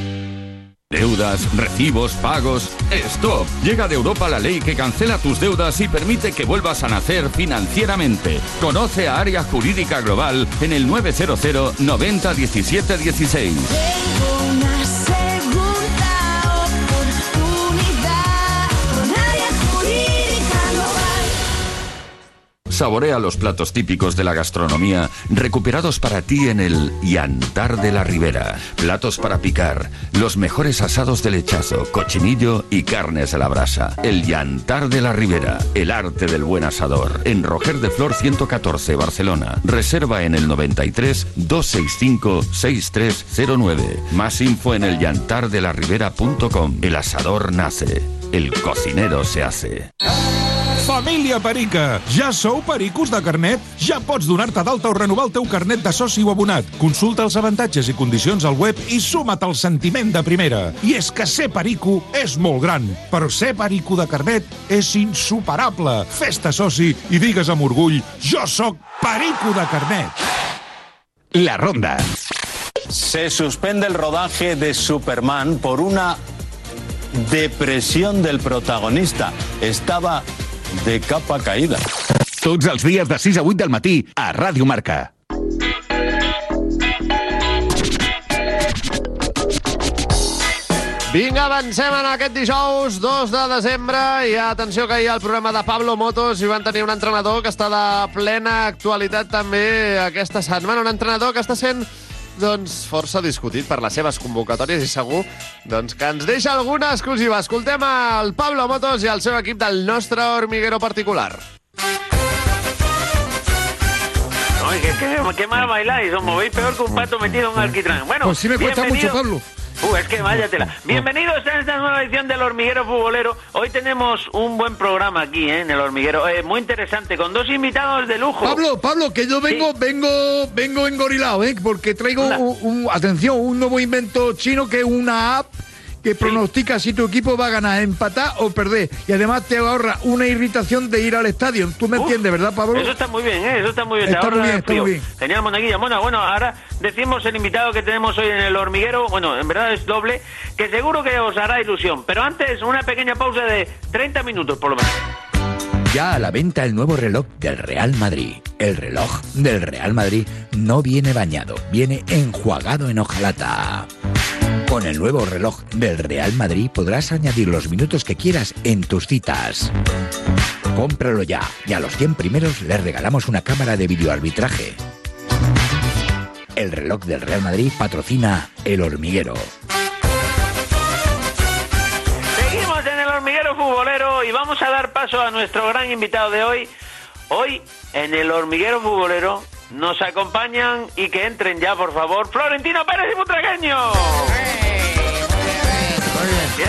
Deudas, recibos, pagos. ¡Stop! Llega de Europa la ley que cancela tus deudas y permite que vuelvas a nacer financieramente. Conoce a Área Jurídica Global en el 900 90 17 16. Saborea los platos típicos de la gastronomía recuperados para ti en el Yantar de la Ribera. Platos para picar, los mejores asados de lechazo, cochinillo y carnes a la brasa. El Yantar de la Ribera, el arte del buen asador. En Roger de Flor 114, Barcelona. Reserva en el 93 265 6309. Más info en el yantardelaribera.com. El asador nace, el cocinero se hace. Família Perica! Ja sou pericos de carnet? Ja pots donar-te d'alta o renovar el teu carnet de soci o abonat. Consulta els avantatges i condicions al web i suma't al sentiment de primera. I és que ser perico és molt gran, però ser perico de carnet és insuperable. Fes-te soci i digues amb orgull jo sóc perico de carnet. La ronda. Se suspende el rodaje de Superman por una depresión del protagonista. Estaba de capa caída. Tots els dies de 6 a 8 del matí a Ràdio Marca. Vinga, avancem en aquest dijous 2 de desembre i atenció que ahir al programa de Pablo Motos hi van tenir un entrenador que està de plena actualitat també aquesta setmana, un entrenador que està sent doncs, força discutit per les seves convocatòries i segur doncs, que ens deixa alguna exclusiva. Escoltem el Pablo Motos i el seu equip del nostre hormiguero particular. No, que, que, qué mal bailáis, os movéis peor que un pato metido en un alquitrán. Bueno, Pues sí me cuesta mucho, Pablo. Uh, es que váyatela. [laughs] Bienvenidos a esta nueva edición del Hormiguero Futbolero. Hoy tenemos un buen programa aquí, ¿eh? en el Hormiguero. Eh, muy interesante, con dos invitados de lujo. Pablo, Pablo, que yo vengo, vengo, vengo engorilado, ¿eh? Porque traigo un, un- atención, un nuevo invento chino que es una app que pronostica si tu equipo va a ganar, empatar o perder. Y además te ahorra una irritación de ir al estadio. ¿Tú me entiendes, verdad, Pablo? Eso está muy bien, ¿eh? Eso está muy bien. te Está muy ahorra bien, el está frío. muy bien. Genial, Monaguilla. Bueno, bueno, ahora decimos el invitado que tenemos hoy en el hormiguero. Bueno, en verdad es doble, que seguro que os hará ilusión. Pero antes, una pequeña pausa de 30 minutos, por lo menos. Ya a la venta el nuevo reloj del Real Madrid. El reloj del Real Madrid no viene bañado, viene enjuagado en hojalata. Con el nuevo reloj del Real Madrid podrás añadir los minutos que quieras en tus citas. Cómpralo ya y a los 100 primeros les regalamos una cámara de videoarbitraje. El reloj del Real Madrid patrocina El Hormiguero. Seguimos en el hormiguero futbolero y vamos a dar paso a nuestro gran invitado de hoy. Hoy en el hormiguero futbolero nos acompañan y que entren ya, por favor, Florentino Pérez y Butragueño. Bien.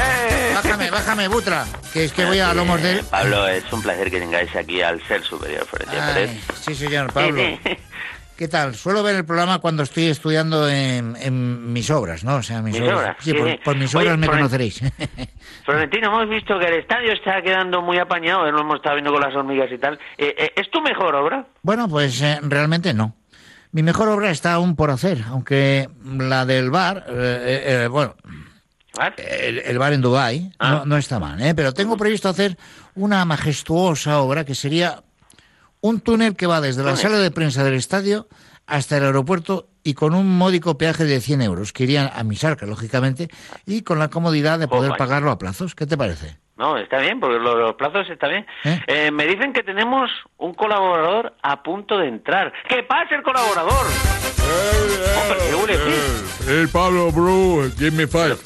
Bájame, bájame, Butra, que es que voy a lomos de él. Pablo, es un placer que tengáis aquí al ser superior, Florentino Ay, Pérez. sí, señor Pablo. [laughs] ¿Qué tal? Suelo ver el programa cuando estoy estudiando en, en mis obras, ¿no? O sea, mis, Mis obras. obras, Sí, sí, por, por mis Oye, obras me Floren- conoceréis. [laughs] Florentino, hemos visto que el estadio está quedando muy apañado, lo hemos estado viendo con las hormigas y tal. Eh, eh, ¿Es tu mejor obra? Bueno, pues eh, realmente no. Mi mejor obra está aún por hacer, aunque la del bar, eh, eh, bueno, el, el bar en Dubái Ah. no, no está mal, ¿eh? pero tengo previsto hacer una majestuosa obra que sería un túnel que va desde la sala de prensa del estadio hasta el aeropuerto y con un módico peaje de 100 euros, que irían a mis arcas, lógicamente, y con la comodidad de poder Joder. pagarlo a plazos. ¿Qué te parece? No, está bien, porque lo- los, plazos está bien. Eh, me dicen que tenemos un colaborador a punto de entrar. ¡Que pase el colaborador! Hombre, huele, sí. El Pablo, bro, give me five.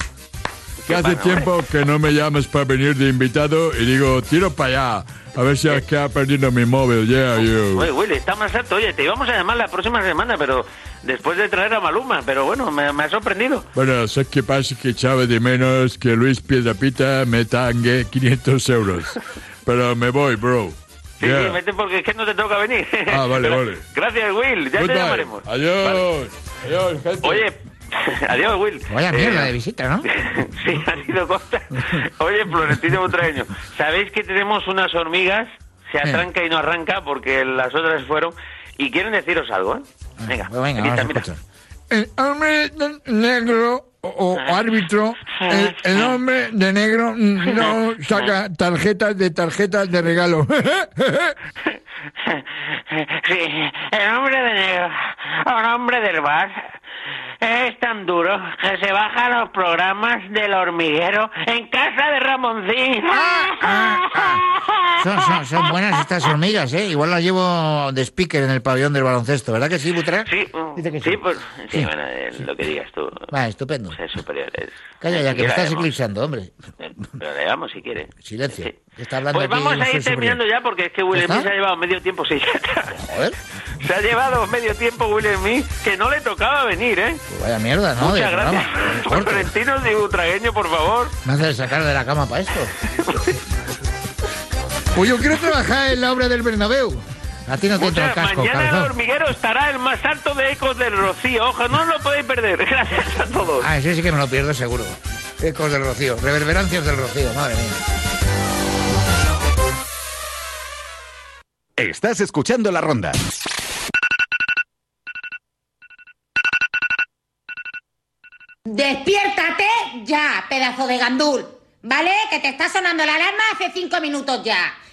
Que hace pasa, tiempo que no me llamas para venir de invitado y digo, tiro para allá. A ver si queda perdiendo mi móvil. Yeah, you. Oye, Willy, está más alto. Oye, te íbamos a llamar la próxima semana, pero después de traer a Maluma. Pero bueno, me, me ha sorprendido. Bueno, sé que pasa que echaba de menos que Luis Piedrapita me tangue 500 euros. Pero me voy, bro. Sí, Yeah. sí, vete porque es que no te toca venir. Ah, vale, [laughs] vale. Gracias, Will. Ya Goodbye. te llamaremos. Adiós. Adiós, gente. Oye, [laughs] adiós, Will. Vaya mierda Eh, de visita, ¿no? [laughs] sí, ha sido corta. Oye, Florentino Butragueño, ¿sabéis que tenemos unas hormigas? Se atranca y no arranca porque las otras fueron. Y quieren deciros algo, ¿eh? Venga, Pues venga, aquí está, mira. El hombre negro o, o árbitro, el, el hombre de negro no saca tarjetas de tarjetas de regalo. [laughs] Sí, el hombre de negro, un hombre del bar, tan que se baja los programas del hormiguero en casa de Ramoncín. Son, son- son buenas estas hormigas, ¿eh? Igual las llevo de speaker en el pabellón del baloncesto, ¿verdad que sí, Butra? Sí, Dice que sí. sí, pues, sí, bueno, eh, lo que digas tú. Va, estupendo. Es superior. Es, Calla ya, que me estás leemos. eclipsando, hombre. Pero leamos si quiere. Silencio. Está hablando Pues vamos a ir terminando superior. ya porque es que Will se ha llevado medio tiempo. Joder. Se ha llevado medio tiempo Will Smith que no le tocaba venir, ¿eh? Pues vaya mierda, ¿no? Muchas gracias. Corto. [laughs] Florentino y Butragueño, por favor. Me hace sacar de la cama para esto. [laughs] Pues yo quiero trabajar en la obra del Bernabéu. A ti no te entra el casco, mañana el cabezón. hormiguero estará el más alto de ecos del Rocío. Ojo, no os lo podéis perder. [laughs] Gracias a todos. Ah, ese sí que me lo pierdo seguro. Ecos del Rocío, reverberancias del Rocío, madre mía. Estás escuchando la ronda. Despiértate ya, pedazo de gandul. ¿Vale? Que te está sonando la alarma hace cinco minutos ya.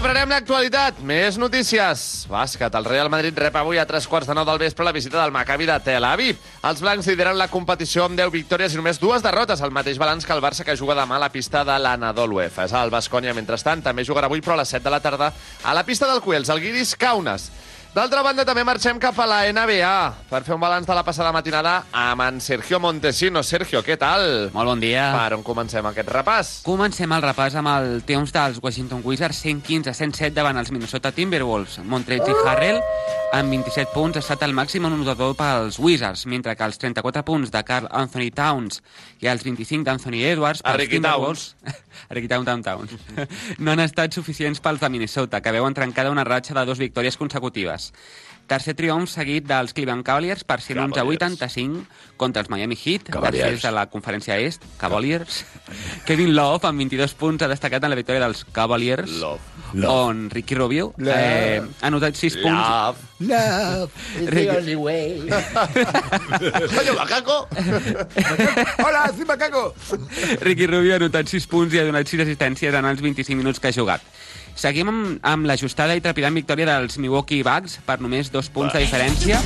Reprenem l'actualitat. Més notícies. Bàsquet. El Real Madrid rep avui a tres quarts de nou del vespre la visita del Maccabi de Tel Aviv. Els blancs lideren la competició amb 10 victòries i només dues derrotes, el mateix balanç que el Barça que juga demà a la pista de l'Anadolu Efes. El Bascònia, mentrestant, també jugarà avui, però a les 7 de la tarda, a la pista del Cuels, el Guiris Kaunas. D'altra banda, també marxem cap a la NBA per fer un balanç de la passada matinada amb en Sergio Montesino. Sergio, què tal? Molt bon dia. Per on comencem aquest repàs? Comencem el repàs amb el triomf dels Washington Wizards 115 a 107 davant els Minnesota Timberwolves. Montrezl i Harrell amb 27 punts ha estat el màxim anotador pels Wizards, mentre que els 34 punts de Carl Anthony Towns i els 25 d'Anthony Edwards pels Ricky Timberwolves... Ricky Town, Town, Town. no han estat suficients pels de Minnesota, que veuen trencada una ratxa de dues victòries consecutives. Tercer triomf seguit dels Cleveland Cavaliers per 111 a 85 contra els Miami Heat, Cavaliers. tercers de la conferència est, Cavaliers. [laughs] Kevin Love, amb 22 punts, ha destacat en la victòria dels Cavaliers, Love. on Ricky Rubio Love. eh, ha anotat 6 punts. Love is the only way. [laughs] Coño, macaco! [laughs] Hola, soy macaco! Ricky Rubio ha anotat 6 punts i ha donat 6 assistències en els 25 minuts que ha jugat. Seguim amb, amb l'ajustada i trepidant victòria dels Milwaukee Bucks per només dos punts de diferència.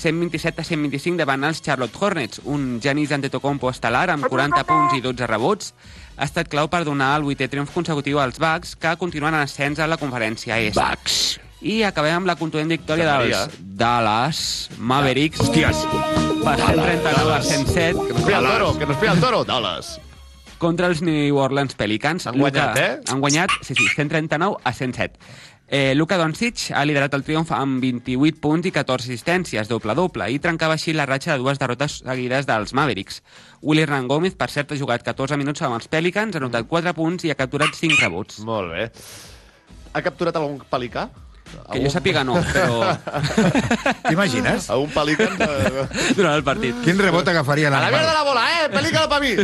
127 a 125 davant els Charlotte Hornets. Un Giannis Antetokounmpo estel·lar amb 40 punts i 12 rebots ha estat clau per donar el vuitè triomf consecutiu als Bucks, que continuen en ascens a la conferència est. Bucks. I acabem amb la contundent victòria dels Dallas Mavericks. Hòsties. Per 139 a 107. Que nos pilla el toro, que nos pilla el toro. Dallas. Contra els New Orleans Pelicans. Han guanyat, eh? Han guanyat, sí, sí, 139 a 107. Eh, Luka Doncic ha liderat el triomf amb 28 punts i 14 assistències, doble-doble, i trencava així la ratxa de dues derrotes seguides dels Mavericks. Willy Hernán Gómez, per cert, ha jugat 14 minuts amb els Pelicans, ha anotat 4 punts i ha capturat 5 rebots. Molt bé. Ha capturat algun pelicà? Que jo sàpiga no, però... [laughs] T'imagines? A un pelican de... Durant el partit. Quin rebot agafaria A la l'animal? mierda la bola, eh? Pelícala pa mi! [laughs]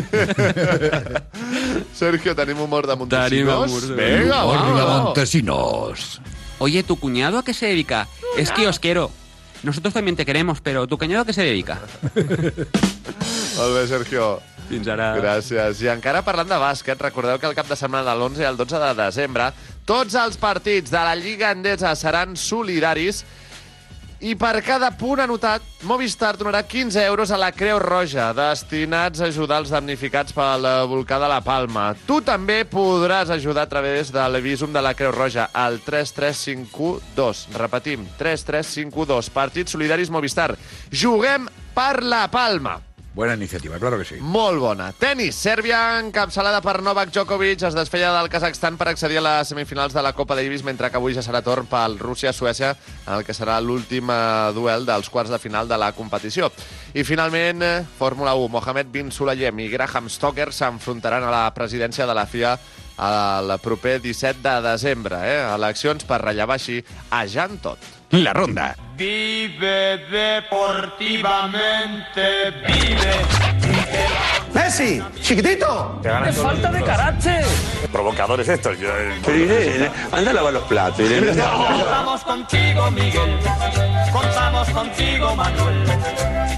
Sergio, tenim humor de Montesinos? Tenim humor de- Vinga, Humor de. Montesinos. Oye, ¿tu cuñado a qué se dedica? Es kiosquero. Nosotros también te queremos, pero ¿tu cuñado a qué se dedica? [laughs] Molt bé, Sergio. Fins ara. Gràcies. I encara parlant de bàsquet, recordeu que el cap de setmana de l'11 al 12 de desembre tots els partits de la Lliga Endesa seran solidaris i per cada punt anotat, Movistar donarà 15 euros a la Creu Roja, destinats a ajudar els damnificats pel eh, volcà de la Palma. Tu també podràs ajudar a través de l'Evisum de la Creu Roja, al 3352. Repetim, 3352. Partits solidaris Movistar. Juguem per la Palma. Buena iniciativa, claro que sí. Molt bona. Tenis. Sèrbia, encapçalada per Novak Djokovic, es desfeia del Kazakhstan per accedir a les semifinals de la Copa Davis, mentre que avui ja serà torn pel Rússia-Suècia, en el que serà l'últim eh, duel dels quarts de final de la competició. I finalment, eh, Fórmula 1. Mohamed Bin Sulayem i Graham Stoker s'enfrontaran a la presidència de la FIA el proper 17 de desembre. Eh? Eleccions per rellevar així a Jan Tot. La ronda. Vive deportivamente, vive. Messi, chiquitito. ¡Qué falta de carácter! Provocadores estos. Yo, anda a lavar los platos. Irene. [laughs] Contamos contigo, Miguel. Contamos contigo, Manuel.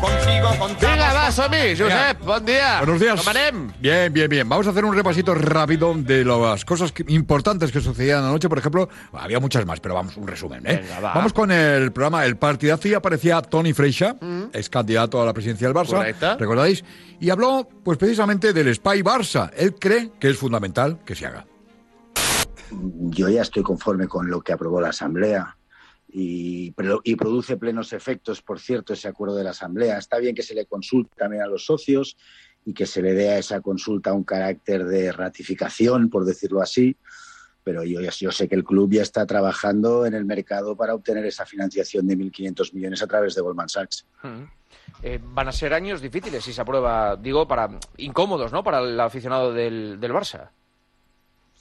Contigo contamos. Vinga, va, som-hi! Josep, bon dia. Buenos días. Com anem? Bien, bien, bien. Vamos a hacer un repasito rápido de las cosas que- importantes que sucedían anoche. Por ejemplo, había muchas más, pero vamos, un resumen. ¿eh? Venga, va. Vamos con el programa El Partidazo y aparecía Tony Freixa, ex candidato a la presidencia del Barça. Correcto. ¿Recordáis? Y habló, pues precisamente del Spy Barça. Él cree que es fundamental que se haga. yo ya estoy conforme con lo que aprobó la Asamblea y, y produce plenos efectos, por cierto, ese acuerdo de la Asamblea. Está bien que se le consulte también a los socios y que se le dé a esa consulta un carácter de ratificación, por decirlo así, pero yo, yo sé que el club ya está trabajando en el mercado para obtener esa financiación de 1.500 millones a través de Goldman Sachs. Eh, van a ser años difíciles si se aprueba, digo, para incómodos, ¿no? Para el aficionado del, del Barça.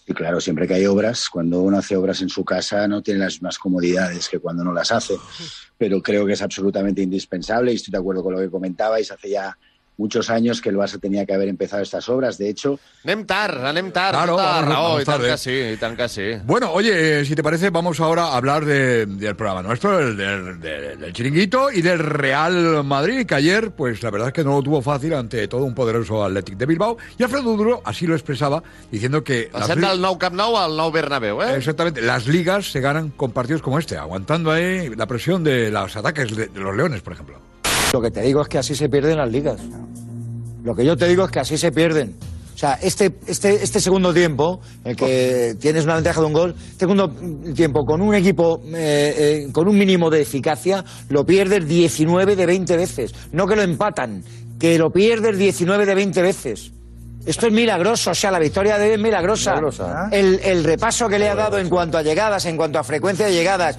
Y claro, siempre que hay obras, cuando uno hace obras en su casa no tiene las mismas comodidades que cuando no las hace, pero creo que es absolutamente indispensable y estoy de acuerdo con lo que comentabais. Hace ya muchos años que el Barça tenía que haber empezado estas obras. De hecho, Anem tard, anem tard. Claro, la vamos- raó, vamos i tant tarde. que sí, i tant que sí. Bueno, oye, eh, si te parece, vamos ahora a hablar de- del programa nuestro, del, del- del- del chiringuito y del Real Madrid, que ayer, pues la verdad es que no lo tuvo fácil ante todo un poderoso Athletic de Bilbao. Y Alfredo Duro así lo expresaba, diciendo que... Passem del nou Camp Nou al nou Bernabéu, eh? Exactamente, las ligas se ganan con partidos como este, aguantando ahí la presión de los ataques de, de los leones, por ejemplo. Lo que te digo es que así se pierden las ligas. Lo que yo te digo es que así se pierden. O sea, este, este, este segundo tiempo, el que tienes una ventaja de un gol, este segundo tiempo con un equipo eh, eh, con un mínimo de eficacia, lo pierdes 19 de 20 veces. No que lo empatan, que lo pierdes 19 de 20 veces. Esto es milagroso, o sea, la victoria de él es milagrosa. Milagrosa. El, el repaso que le ha dado en cuanto a llegadas, en cuanto a frecuencia de llegadas,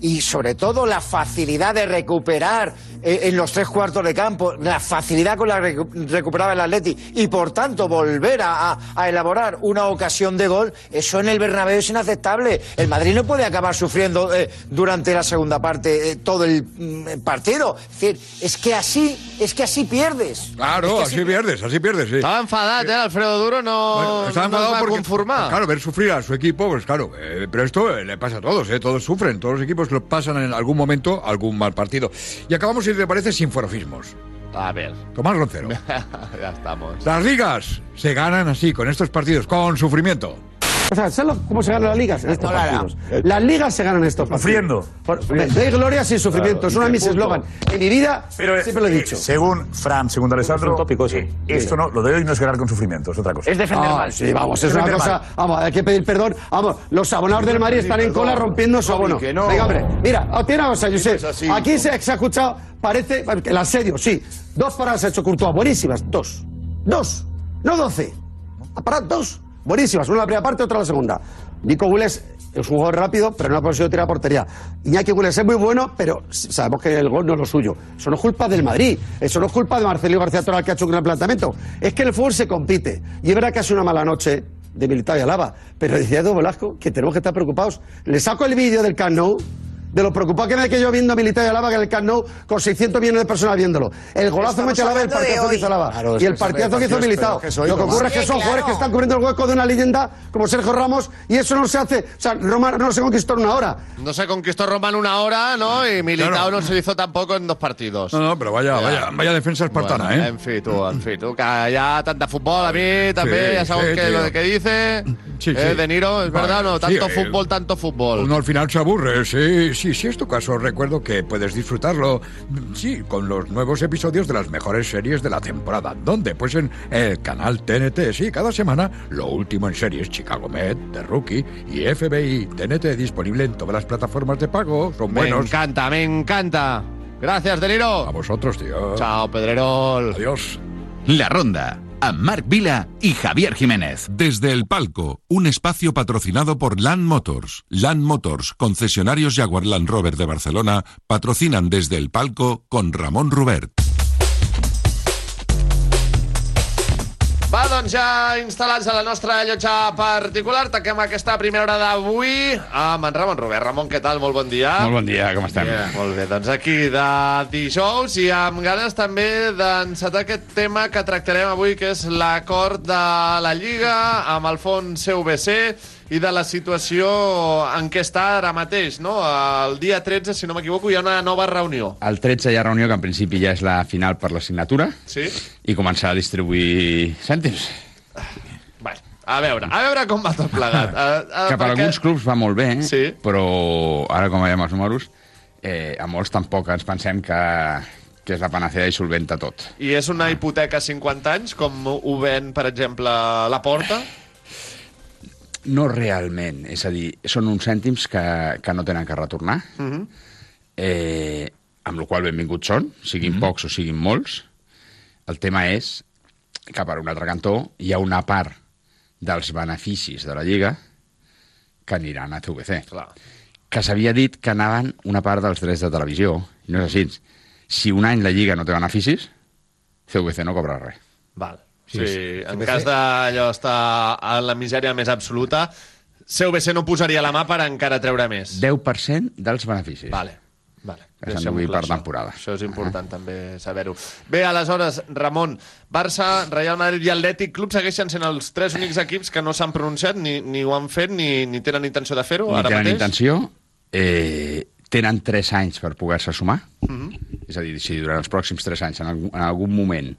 y sobre todo la facilidad de recuperar eh, en los tres cuartos de campo, la facilidad con la que recu- recuperaba el Atleti y por tanto volver a, a- a elaborar una ocasión de gol, eso en el Bernabéu es inaceptable. El Madrid no puede acabar sufriendo eh, durante la segunda parte eh, todo el mm, partido. Es decir, es que así, es que así pierdes. Claro, así pierdes, así pierdes, sí. Estava enfadat, eh? Alfredo Duro no, Bueno, estaba no es enfadado va porque, conformar. claro, ver sufrir a su equipo, pues claro, eh, pero esto eh, le pasa a todos, eh, todos sufren, todos los equipos lo pasan en algún momento algún mal partido. Y acabamos, si te parece, sin forofismos. A ver. Tomás Roncero. [laughs] ya estamos. Las ligas se ganan así, con estos partidos, con sufrimiento. O sea, ¿sabes cómo se ganan las ligas? En estos partidos. Las ligas se ganan en estos partidos. Sufriendo. De, de gloria sin sufrimiento. es uno de mis eslogan. En mi vida siempre lo he dicho. Según Fran, según Alessandro, Es un tópico, sí. eh, esto no, lo de hoy no es ganar con sufrimiento, es otra cosa. Ah, Sí, vamos, es una defender cosa. mal. Vamos, hay que pedir perdón. Vamos, los abonados del Madrid están en cola rompiendo su abono. que no. Venga, hombre, mira, tiene una cosa, Josep. es. Aquí se, se ha escuchado, parece. El asedio, sí. Dos paradas ha hecho Courtois, buenísimas, dos. Dos, no doce. Ha parado dos. Buenísimas, una la primera parte, otra la segunda. Nico Willis es un jugador rápido, pero no ha conseguido tirar portería. Iñaki Willis es muy bueno, pero sabemos que el gol no es lo suyo. Eso no es culpa del Madrid. Eso no es culpa de Marcelino García Toral que ha hecho un gran planteamiento. Es que el fútbol se compite. Y es que ha sido una mala noche de Militao y Alaba. Pero decía Edu Velasco que tenemos que estar preocupados. Le saco el vídeo del Camp de lo preocupado que me quedé yo viendo a Militao y Alaba que en el Camp Nou con 600 millones de personas viéndolo. El golazo mete Alaba y el partidazo que hizo Alaba. Claro, y el partidazo que hizo Militao. que Lo que ocurre es que son claro. jugadores que están cubriendo el hueco de una leyenda como Sergio Ramos y eso no se hace. O sea, Roma no se conquistó en una hora. No se conquistó Roma en una hora, ¿no? Y Militao Claro. no se hizo tampoco en dos partidos. No, no, pero vaya, vaya, vaya defensa espartana, Bueno, ¿eh? En fi, tu, en fi, tu, que ja tant de futbol a mi també, Sí, ya sabes sí, que lo de que dice Sí, eh, sí. De Niro, es verdad, no, tanto sí, fútbol, tanto fútbol. Uno al final se aburre, sí, sí, sí, es tu caso. Recuerdo que puedes disfrutarlo, sí, con los nuevos episodios de las mejores series de la temporada. ¿Dónde? Pues en el canal TNT, sí, cada semana lo último en series Chicago Med, The Rookie y FBI. TNT disponible en todas las plataformas de pago, son Me buenos. encanta, me encanta. Gracias, De Niro. A vosotros, tío. Chao, Pedrerol. Adiós. La Ronda, a Marc Vila y Javier Jiménez. Desde el palco, un espacio patrocinado por Land Motors. Land Motors, concesionarios Jaguar Land Rover de Barcelona, patrocinan desde el palco con Ramón Rubert. Doncs ja instal·lats a la nostra llotja particular, tanquem aquesta primera hora d'avui amb en Ramon Robert. Ramon, què tal? Molt bon dia. Molt bon dia, com estem? Yeah, molt bé, doncs aquí de dijous i amb ganes també d'encetar aquest tema que tractarem avui, que és l'acord de la Lliga amb el fons CVC i de la situació en què està ara mateix, no? El dia 13, si no m'equivoco, hi ha una nova reunió. El 13 hi ha reunió que en principi ja és la final per la signatura Sí? i començar a distribuir cèntims. Bé, a veure, a veure com va tot plegat. Uh, [laughs] uh, que per alguns clubs va molt bé, Sí. però ara com veiem els números, eh, a molts tampoc ens pensem que, que és la panacea i solventa tot. I és una hipoteca a 50 anys, com ho ven, per exemple, la Porta? No realment, és a dir, són uns cèntims que, que no tenen que retornar, Uh -huh. eh, amb la qual benvinguts són, siguin Mhm. pocs o siguin molts. El tema és que per un altre cantó hi ha una part dels beneficis de la Lliga que aniran a CVC. Clar. Que s'havia dit que anaven una part dels drets de televisió, i no és així. Si un any la Lliga no té beneficis, CVC no cobra res. Val. Sí, Sí, en cas d'allò estar a la misèria més absoluta, CVC no posaria la mà per encara treure més. 10% dels beneficis. Vale, vale. que s'han d'obrir per temporada. Això és important també saber-ho. Bé, aleshores, Ramon, Barça, Real Madrid i Atlètic Club segueixen sent els tres únics equips que no s'han pronunciat, ni, ni ho han fet, ni, ni tenen intenció de fer-ho ara tenen mateix? intenció, eh, tenen 3 anys per poder-se sumar, Mhm. és a dir, si durant els pròxims 3 anys en algun, en algun moment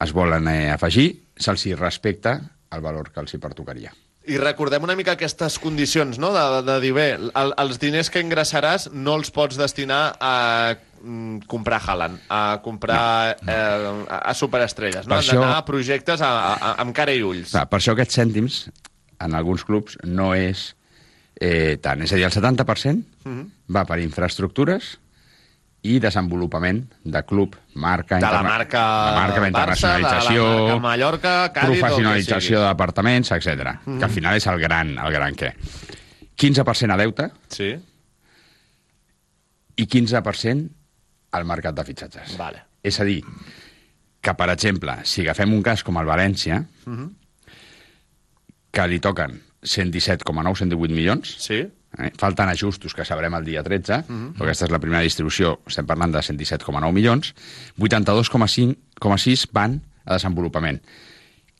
es volen eh, afegir, se'ls respecta el valor que els hi pertocaria. I recordem una mica aquestes condicions, no?, de, de dir, bé, el, els diners que ingressaràs no els pots destinar a mm, comprar Haaland, a comprar Eh, a, a superestrelles, no? Per Han això- d'anar a projectes a, a, amb cara i ulls. Clar, per això aquests cèntims, en alguns clubs, no és eh, tant. És a dir, el 70% Mhm. va per infraestructures i desenvolupament de club, marca... De la marca la marca, la Barça, internacionalització, de la marca Mallorca, Cádiz, professionalització sigui. de departaments, etc. Mhm. Que al final és el gran, el gran què. 15% a deute sí. i 15% al mercat de fitxatges. Vale. És a dir, que, per exemple, si agafem un cas com el València, Mhm. que li toquen 117,9-118 milions, sí. Eh? falten ajustos que sabrem el dia 13, Mhm. però aquesta és la primera distribució, estem parlant de 117,9 milions, 82,6 van a desenvolupament,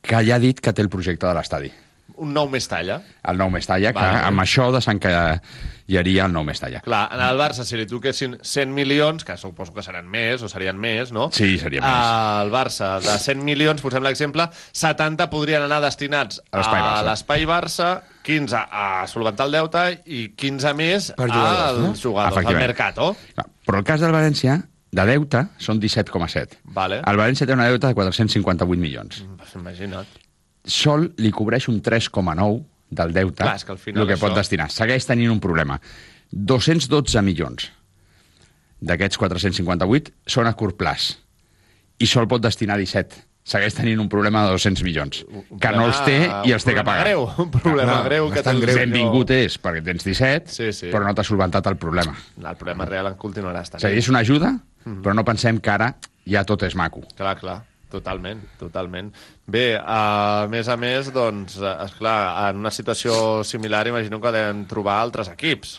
que ja ha dit que té el projecte de l'estadi. Un nou Mestalla. El nou Mestalla, que Vale. amb això desencallaria el nou Mestalla. Clar, en el Barça, si li toquessin 100 milions, que suposo que seran més, o serien més, no? Sí, serien més. Al Barça, de 100 milions, posem l'exemple, 70 podrien anar destinats A l'espai Barça. L'espai Barça, 15 a solventar el deute i 15 més Per jugadors, als no? jugadors, al Efectivament. Mercato. Però el cas del València, de deute, són 17,7. Vale. El València té una deute de 458 milions. Pues imagina't. Sol li cobreix un 3,9 del deute, Clar, que al final el que pot això- destinar. Segueix tenint un problema. 212 milions d'aquests 458 són a curt plaç i sol pot destinar 17. Segueix tenint un problema de 200 milions, que no els té i els té que pagar. greu, un problema greu que té el senyor- Benvingut és, perquè tens 17, Sí, sí. però no t'ha solventat el problema. El problema real en continuarà estant. És a dir, és una ajuda, Mhm. però no pensem que ara ja tot és maco. Clar, clar, totalment, totalment. Bé, a més a més, doncs, esclar, en una situació similar imagino que deuen trobar altres equips.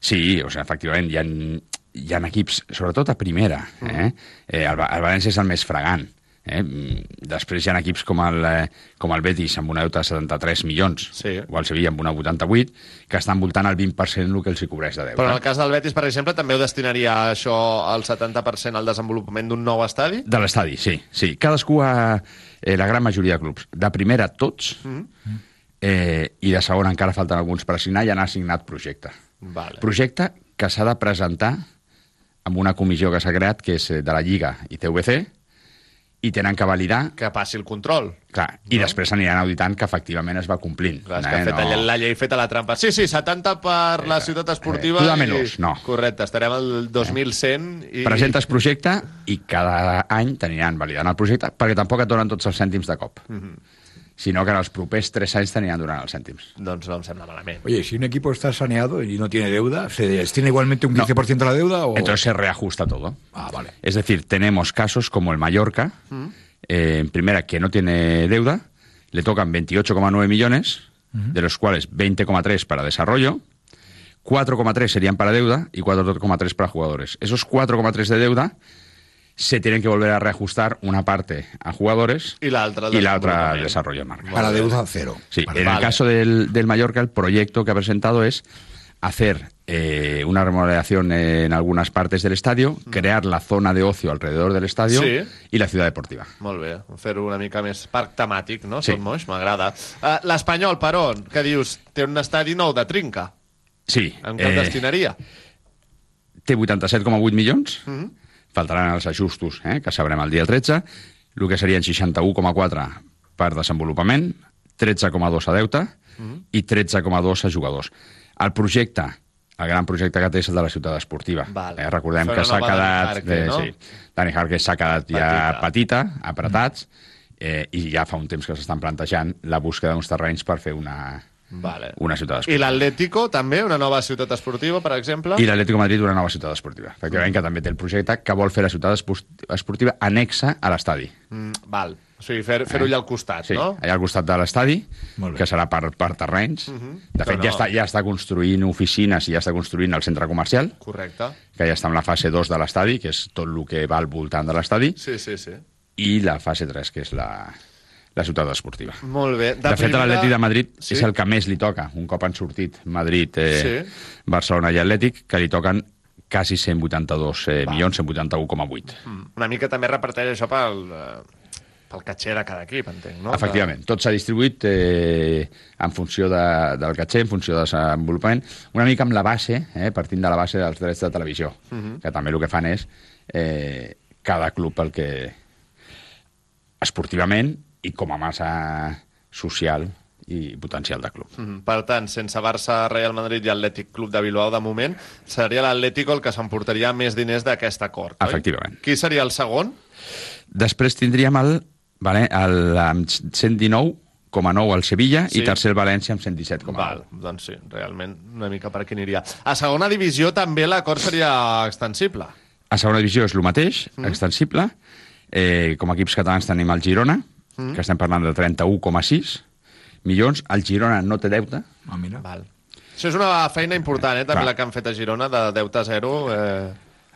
Sí, o sigui, efectivament, hi ha, hi ha equips, sobretot a primera. Eh? Eh, el, el València és el més fregant. Eh? Mm, Després hi ha equips com el, eh, com el Betis amb una deute de 73 milions, sí. o el Sevilla amb una 88, que estan voltant al 20% el que els hi cobreix de deute. Però en el cas del Betis, per exemple, també ho destinaria això al 70% al desenvolupament d'un nou estadi? De l'estadi, sí. sí. Cadascú ha... Eh, la gran majoria de clubs. De primera, tots, Mm. eh, i de segona encara falten alguns per assignar i han assignat projecte. Vale. Projecte que s'ha de presentar amb una comissió que s'ha creat, que és eh, de la Lliga i TVC, i tenen que validar... Que passi el control. Clar, i després aniran auditant que efectivament es va complint. Clar, és que ha fet no... la llei feta la trampa. Sí, sí, 70 per la ciutat esportiva. tu dámelos, i... no. Correcte, estarem al 2100 i... Presentes projecte i cada any t'aniran validant el projecte, perquè tampoc et donen tots els cèntims de cop, Mhm. Sinó que en els propers tres anys t'aniran donant els cèntims. Doncs no em sembla malament. Oye, si un equipo está saneado y no tiene deuda, ¿se destina igualmente un 15% de la deuda? O... Entonces se reajusta todo. Ah, vale. Es decir, tenemos casos como el Mallorca, Mm. eh, en primera, que no tiene deuda, le tocan 28,9 millones, de los cuales 20,3 para desarrollo, 4,3 serían para deuda y 4,3 para jugadores. Esos 4,3 de deuda se tienen que volver a reajustar una parte a jugadores I l'altra al y la otra al desarrollo de marca. A la deuda cero. Sí, Vale. en el caso del, del Mallorca, el proyecto que ha presentado es hacer eh, una remodelación en algunas partes del estadio, crear la zona de ocio alrededor del estadio Sí. y la ciudad deportiva. Molt bé, fer-ho una mica més parc temàtic, no? Sí. Tot moix, m'agrada. Uh, L'Espanyol, però, que dius, té un estadi nou de trinca. Sí. En què el destinaria? Té 87,8 milions, Mhm. Faltaran els ajustos, eh, que sabrem el dia 13, el que serien 61,4 per desenvolupament, 13,2 a deute Mhm. i 13,2 a jugadors. El projecte, el gran projecte que té és el de la ciutat esportiva. Vale. Eh, recordem Fer que s'ha nova Dani quedat... Jarque, no? sí, Dani Jarque s'ha quedat ja petita, apretats, eh, i ja fa un temps que s'estan plantejant la búsqueda d'uns terrenys per fer una, Vale. una ciutat I esportiva. l'Atlético, també, una nova ciutat esportiva, per exemple? I l'Atlético Madrid una nova ciutat esportiva. Efectivament, que també té el projecte que vol fer la ciutat esportiva anexa a l'estadi. Mm, val. O sigui, fer- fer-ho allà al costat, Sí, no? allà al costat de l'estadi, que serà per, per terrenys. Mhm. De fet, Però ja, no. està, ja està construint oficines i ja està construint el centre comercial, Correcte. que ja està en la fase 2 de l'estadi, que és tot el que va al voltant de l'estadi, Sí, sí, sí. i la fase 3, que és la, la ciutat esportiva. Molt bé. De, de fet, primera- l'Atlètic de Madrid Sí? és el que més li toca, un cop han sortit Madrid, eh, Sí. Barcelona i Atlètic, que li toquen quasi 182 eh, milions, 181,8. Mm. Una mica també reparteix això pel, eh, pel catxer de cada equip, entenc, no? Efectivament, tot s'ha distribuït eh, en funció de, del catxer, en funció de desenvolupament, una mica amb la base, eh, partint de la base dels drets de televisió, Mhm. que també el que fan és eh, cada club el que esportivament i com a massa social i potencial de club. Mhm. Per tant, sense Barça, Real Madrid i Atlètic Club de Bilbao, de moment, seria l'Atlético el que s'emportaria més diners d'aquest acord, oi? Efectivament. Qui seria el segon? Després tindríem el, vale, el amb 119,9 al Sevilla Sí. i tercer el València amb 117,9. Val, doncs sí, realment una mica per aquí aniria. A segona divisió també l'acord seria extensible. A segona divisió és el mateix, mm. extensible. Eh, com a equips catalans tenim el Girona, Mm. que estem parlant de 31,6 milions. El Girona no té deute. Ah, mira. Val. Això és una feina important, eh? també Clar. la que han fet a Girona, de deute zero. Eh...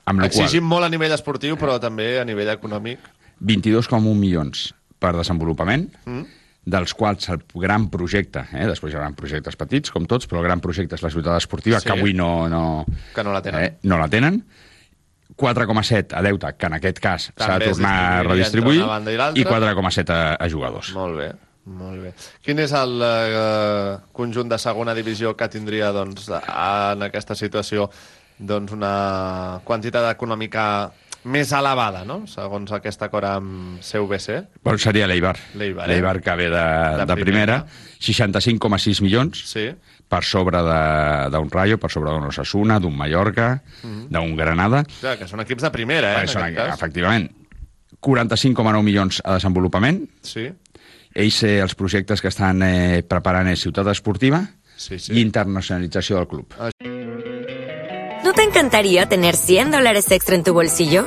Amb la Exigim qual- molt a nivell esportiu, però també a nivell econòmic. 22,1 milions per desenvolupament, Mm. dels quals el gran projecte, eh, després hi haurà projectes petits, com tots, però el gran projecte és la ciutat esportiva, Sí. que avui no, no, Que no la tenen. eh, no la tenen. 4,7 a deute, que en aquest cas s'ha de tornar a redistribuir, i i 4,7 a, a jugadors. Molt bé, molt bé. Quin és el eh, conjunt de segona divisió que tindria doncs, en aquesta situació doncs, una quantitat econòmica més elevada, no? segons aquest acord amb CVC? Bueno, seria l'Eibar. L'Eibar, eh? Que ve de, De de, primera. primera. 65,6 milions sí. Per sobre de- d'un Rayo, per sobre d'un Osasuna, d'un Mallorca, Mhm. d'un Granada. Clar, que són equips de primera, eh? En són, aquest cas. efectivament. 45,9 milions a desenvolupament. Sí. Ells, eh, els projectes que estan eh, preparant és ciutat esportiva Sí, sí. i internacionalització del club. ¿No te encantaría tener 100 dólares extra en tu bolsillo?